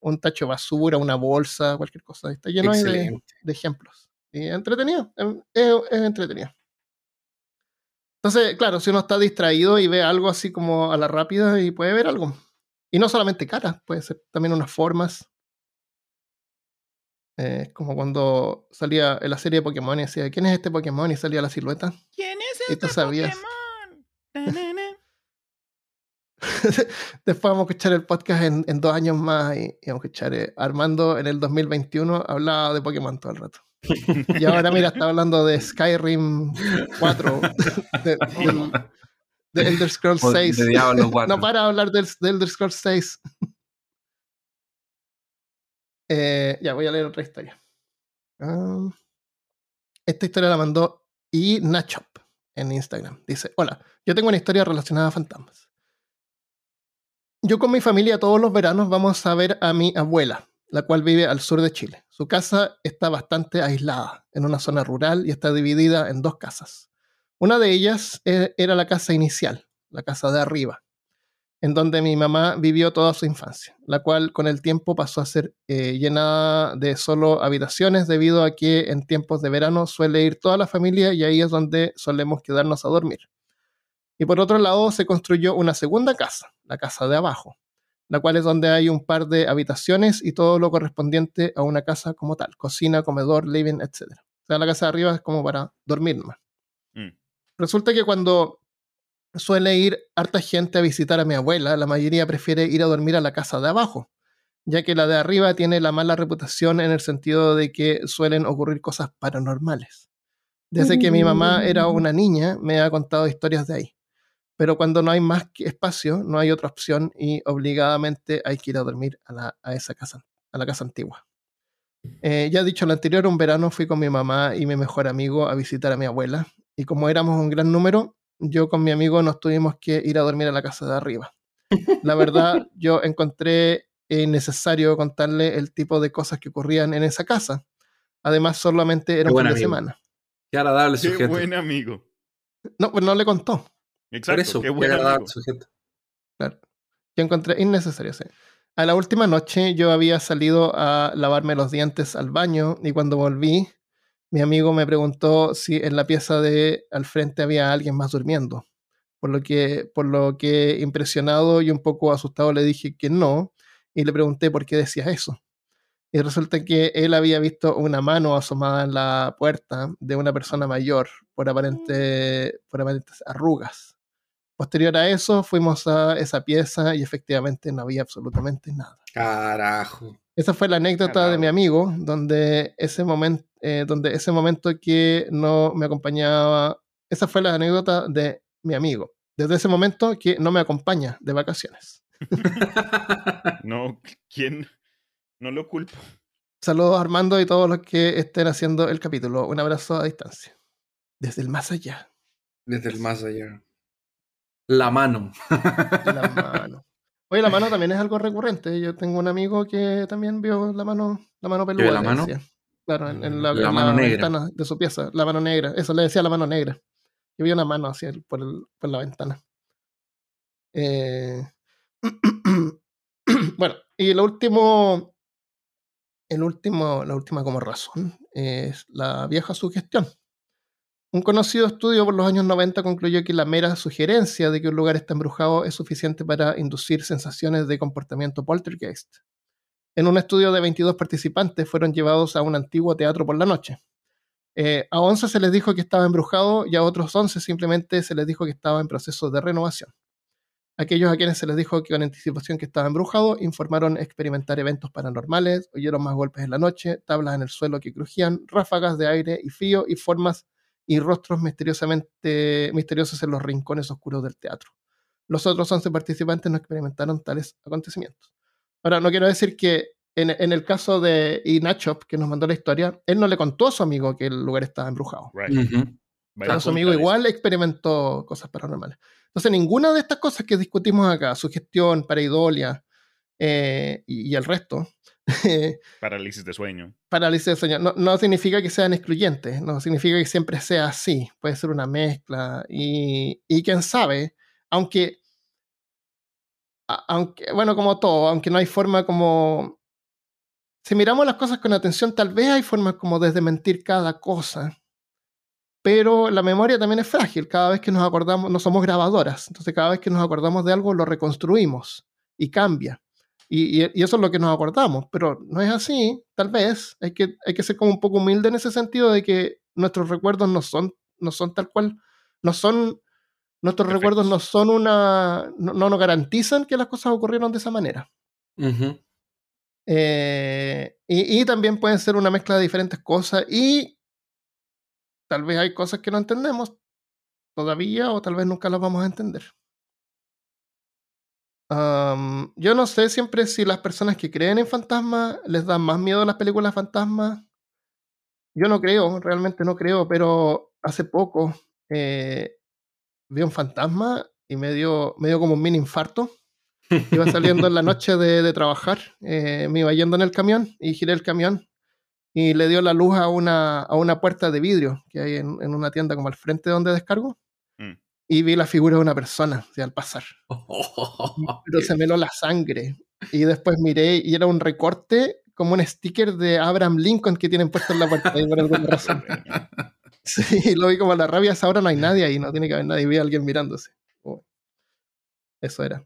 Un tacho de basura, una bolsa, cualquier cosa. Está lleno de, de ejemplos. Y es entretenido, es, es- es entretenido. Entonces, claro, si uno está distraído y ve algo así como a la rápida y puede ver algo. Y no solamente caras, puede ser también unas formas. Eh, como cuando salía en la serie de Pokémon y decía, ¿quién es este Pokémon? Y salía la silueta. ¿Quién es Y tú este sabías. Pokémon? Después vamos a escuchar el podcast en, en dos años más y, y vamos a escuchar eh, Armando en el 2021 hablaba de Pokémon todo el rato. Y ahora mira, está hablando de Skyrim 4, de, de Elder Scrolls O de 6. Diablo 4. No para de hablar del, del Elder Scrolls 6. Eh, ya, voy a leer otra historia. Ah. Esta historia la mandó y Nachop en Instagram. Dice, hola, yo tengo una historia relacionada a fantasmas. Yo con mi familia todos los veranos vamos a ver a mi abuela, la cual vive al sur de Chile. Su casa está bastante aislada, en una zona rural y está dividida en dos casas. Una de ellas e, era la casa inicial, la casa de arriba, en donde mi mamá vivió toda su infancia, la cual con el tiempo pasó a ser eh, llenada de solo habitaciones debido a que en tiempos de verano suele ir toda la familia y ahí es donde solemos quedarnos a dormir. Y por otro lado se construyó una segunda casa, la casa de abajo, la cual es donde hay un par de habitaciones y todo lo correspondiente a una casa como tal, cocina, comedor, living, etc. O sea, la casa de arriba es como para dormir más. Mm. Resulta que cuando suele ir harta gente a visitar a mi abuela, la mayoría prefiere ir a dormir a la casa de abajo, ya que la de arriba tiene la mala reputación en el sentido de que suelen ocurrir cosas paranormales. Desde que mi mamá era mm. una niña, me ha contado historias de ahí. Pero cuando no hay más espacio, no hay otra opción y obligadamente hay que ir a dormir a, esa casa, a la casa antigua. Eh, ya dicho lo anterior, un verano fui con mi mamá y mi mejor amigo a visitar a mi abuela. Y como éramos un gran número, yo con mi amigo nos tuvimos que ir a dormir a la casa de arriba. La verdad, yo encontré innecesario contarle el tipo de cosas que ocurrían en esa casa. Además, solamente era un fin de semana. Qué agradable sujeto. Qué buen amigo. No, pues no le contó. Exacto, eso, qué buen amigo. Sujeto. Claro. Yo encontré innecesario, sí. A la última noche yo había salido a lavarme los dientes al baño y cuando volví mi amigo me preguntó si en la pieza de al frente había alguien más durmiendo. Por lo que, por lo que impresionado y un poco asustado le dije que no, y le pregunté por qué decía eso. Y resulta que él había visto una mano asomada en la puerta de una persona mayor por, aparente, por aparentes arrugas. Posterior a eso, fuimos a esa pieza y efectivamente no había absolutamente nada. Carajo. Esa fue la anécdota de mi amigo, donde ese, momento, eh, donde ese momento que no me acompañaba, esa fue la anécdota de mi amigo. Desde ese momento que no me acompaña de vacaciones. no, ¿quién? No lo culpo. Saludos Armando y todos los que estén haciendo el capítulo. Un abrazo a distancia. Desde el más allá. Desde el más allá. La mano. La mano. Oye, la mano también es algo recurrente. Yo tengo un amigo que también vio la mano, la mano peluda. la mano? Claro, en, la, mano ventana de su pieza, la mano negra. Eso le decía la mano negra. Yo vi una mano así por, por la ventana. Eh, bueno, y lo último, el último, la última como razón es la vieja sugestión. Un conocido estudio por los años 90 concluyó que la mera sugerencia de que un lugar está embrujado es suficiente para inducir sensaciones de comportamiento poltergeist. En un estudio de 22 participantes fueron llevados a un antiguo teatro por la noche. Eh, a 11 se les dijo que estaba embrujado y a otros 11 simplemente se les dijo que estaba en proceso de renovación. Aquellos a quienes se les dijo que con anticipación que estaba embrujado informaron experimentar eventos paranormales, oyeron más golpes en la noche, tablas en el suelo que crujían, ráfagas de aire y frío y formas y rostros misteriosamente misteriosos en los rincones oscuros del teatro. Los otros 11 participantes no experimentaron tales acontecimientos. Ahora, no quiero decir que en, el caso de Inachop, que nos mandó la historia, él no le contó a su amigo que el lugar estaba embrujado. su amigo igual experimentó cosas paranormales. Entonces, ninguna de estas cosas que discutimos acá, sugestión, pareidolia eh, y, el resto, parálisis de sueño. Parálisis de sueño. No, significa que sean excluyentes, no significa que siempre sea así. Puede ser una mezcla. Y, y quién sabe, aunque, aunque, bueno, como todo, aunque no hay forma como... Si miramos las cosas con atención, tal vez hay formas como de desmentir cada cosa. Pero la memoria también es frágil. Cada vez que nos acordamos, no somos grabadoras. Entonces, cada vez que nos acordamos de algo, lo reconstruimos y cambia. Y, eso es lo que nos acordamos, pero no es así, tal vez. Hay que, hay que ser como un poco humilde en ese sentido de que nuestros recuerdos no son, no son tal cual, no son, nuestros recuerdos no son una, no, nos garantizan que las cosas ocurrieron de esa manera. Eh, y, y, también pueden ser una mezcla de diferentes cosas y tal vez hay cosas que no entendemos todavía o tal vez nunca las vamos a entender yo no sé siempre si las personas que creen en fantasmas les dan más miedo a las películas fantasmas yo no creo, realmente no creo, pero hace poco eh, vi un fantasma y me dio, me dio como un mini infarto. Iba saliendo en la noche de, de trabajar, eh, me iba yendo en el camión y giré el camión y le dio la luz a una, a una puerta de vidrio que hay en, en una tienda como al frente donde descargo. Y vi la figura de una persona al pasar. Pero se me heló la sangre. Y después miré y era un recorte como un sticker de Abraham Lincoln que tienen puesto en la ahí por alguna razón. Sí, lo vi como a la rabia, ahora no hay nadie ahí, no tiene que haber nadie, vi a alguien mirándose. Oh. Eso era.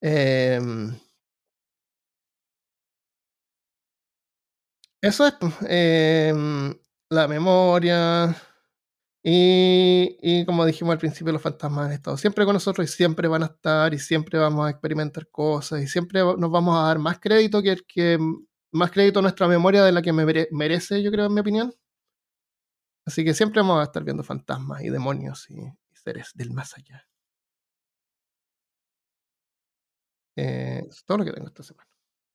Em, eso es pues, em, la memoria. Y, y como dijimos al principio, los fantasmas han estado siempre con nosotros y siempre van a estar y siempre vamos a experimentar cosas y siempre nos vamos a dar más crédito que que más crédito a nuestra memoria de la que me mere- merece, yo creo, en mi opinión. Así que siempre vamos a estar viendo fantasmas y demonios y, y seres del más allá. Eh, es todo lo que tengo esta semana.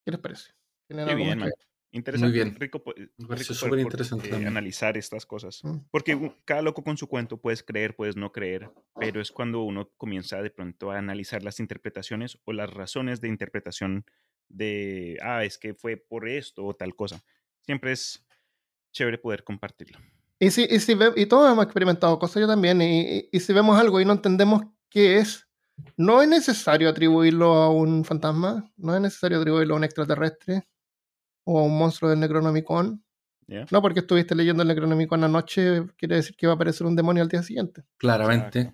¿Qué les parece? ¿Tienen Qué algo más bien, que Interesante. bien. Rico, Me rico súper interesante eh, analizar estas cosas. Mm. Porque cada loco con su cuento puedes creer, puedes no creer, pero es cuando uno comienza de pronto a analizar las interpretaciones o las razones de interpretación de, ah, es que fue por esto o tal cosa. Siempre es chévere poder compartirlo. Y, si, y, si ve- y todos hemos experimentado cosas, yo también, y- y si vemos algo y no entendemos qué es, no es necesario atribuirlo a un fantasma, no es necesario atribuirlo a un extraterrestre o a un monstruo del Necronomicon. No porque estuviste leyendo el Necronomicon anoche, quiere decir que va a aparecer un demonio al día siguiente. Claramente.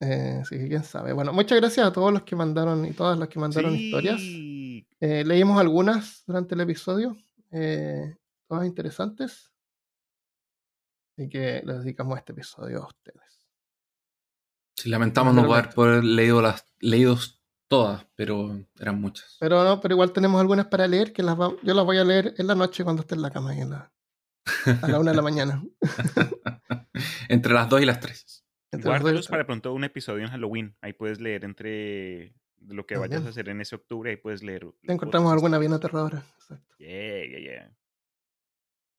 Eh, así que quién sabe. Bueno, muchas gracias a todos los que mandaron y todas las que mandaron historias. Eh, leímos algunas durante el episodio, eh, todas interesantes. Así que les dedicamos este episodio a ustedes. Sí, lamentamos no poder haber leído las leídos todas, pero eran muchas. Pero no, pero igual tenemos algunas para leer que las va- yo las voy a leer en la noche cuando esté en la cama y en la- a la una de la mañana. Entre las dos y las tres. Entre las dos y Guárdalos para pronto un episodio en Halloween. Ahí puedes leer entre lo que vayas a hacer en ese octubre. Ahí puedes leer. tres. Encontramos alguna bien aterradora. Exacto. Yeah, yeah, yeah.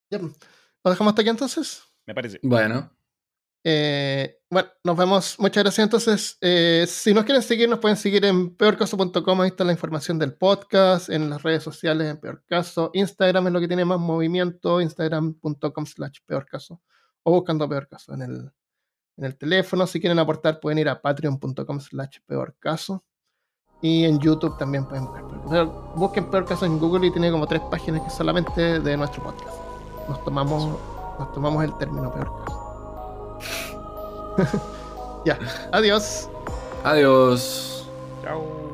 Ya, pues, ¿Lo dejamos hasta aquí entonces? Me parece. Bueno, Eh, bueno, nos vemos. Muchas gracias. Entonces, eh, si nos quieren seguir, nos pueden seguir en peorcaso.com. Ahí está la información del podcast, en las redes sociales, en Peor Caso. Instagram es lo que tiene más movimiento, instagram.com slash peorcaso. O buscando Peor Caso en el, en el teléfono. Si quieren aportar, pueden ir a patreon.com slash peorcaso. Y en YouTube también pueden buscar. O sea, busquen Peor Caso en Google y tiene como tres páginas que solamente de nuestro podcast. Nos tomamos, nos tomamos el término Peor Caso. ya, adiós. adiós. Chao.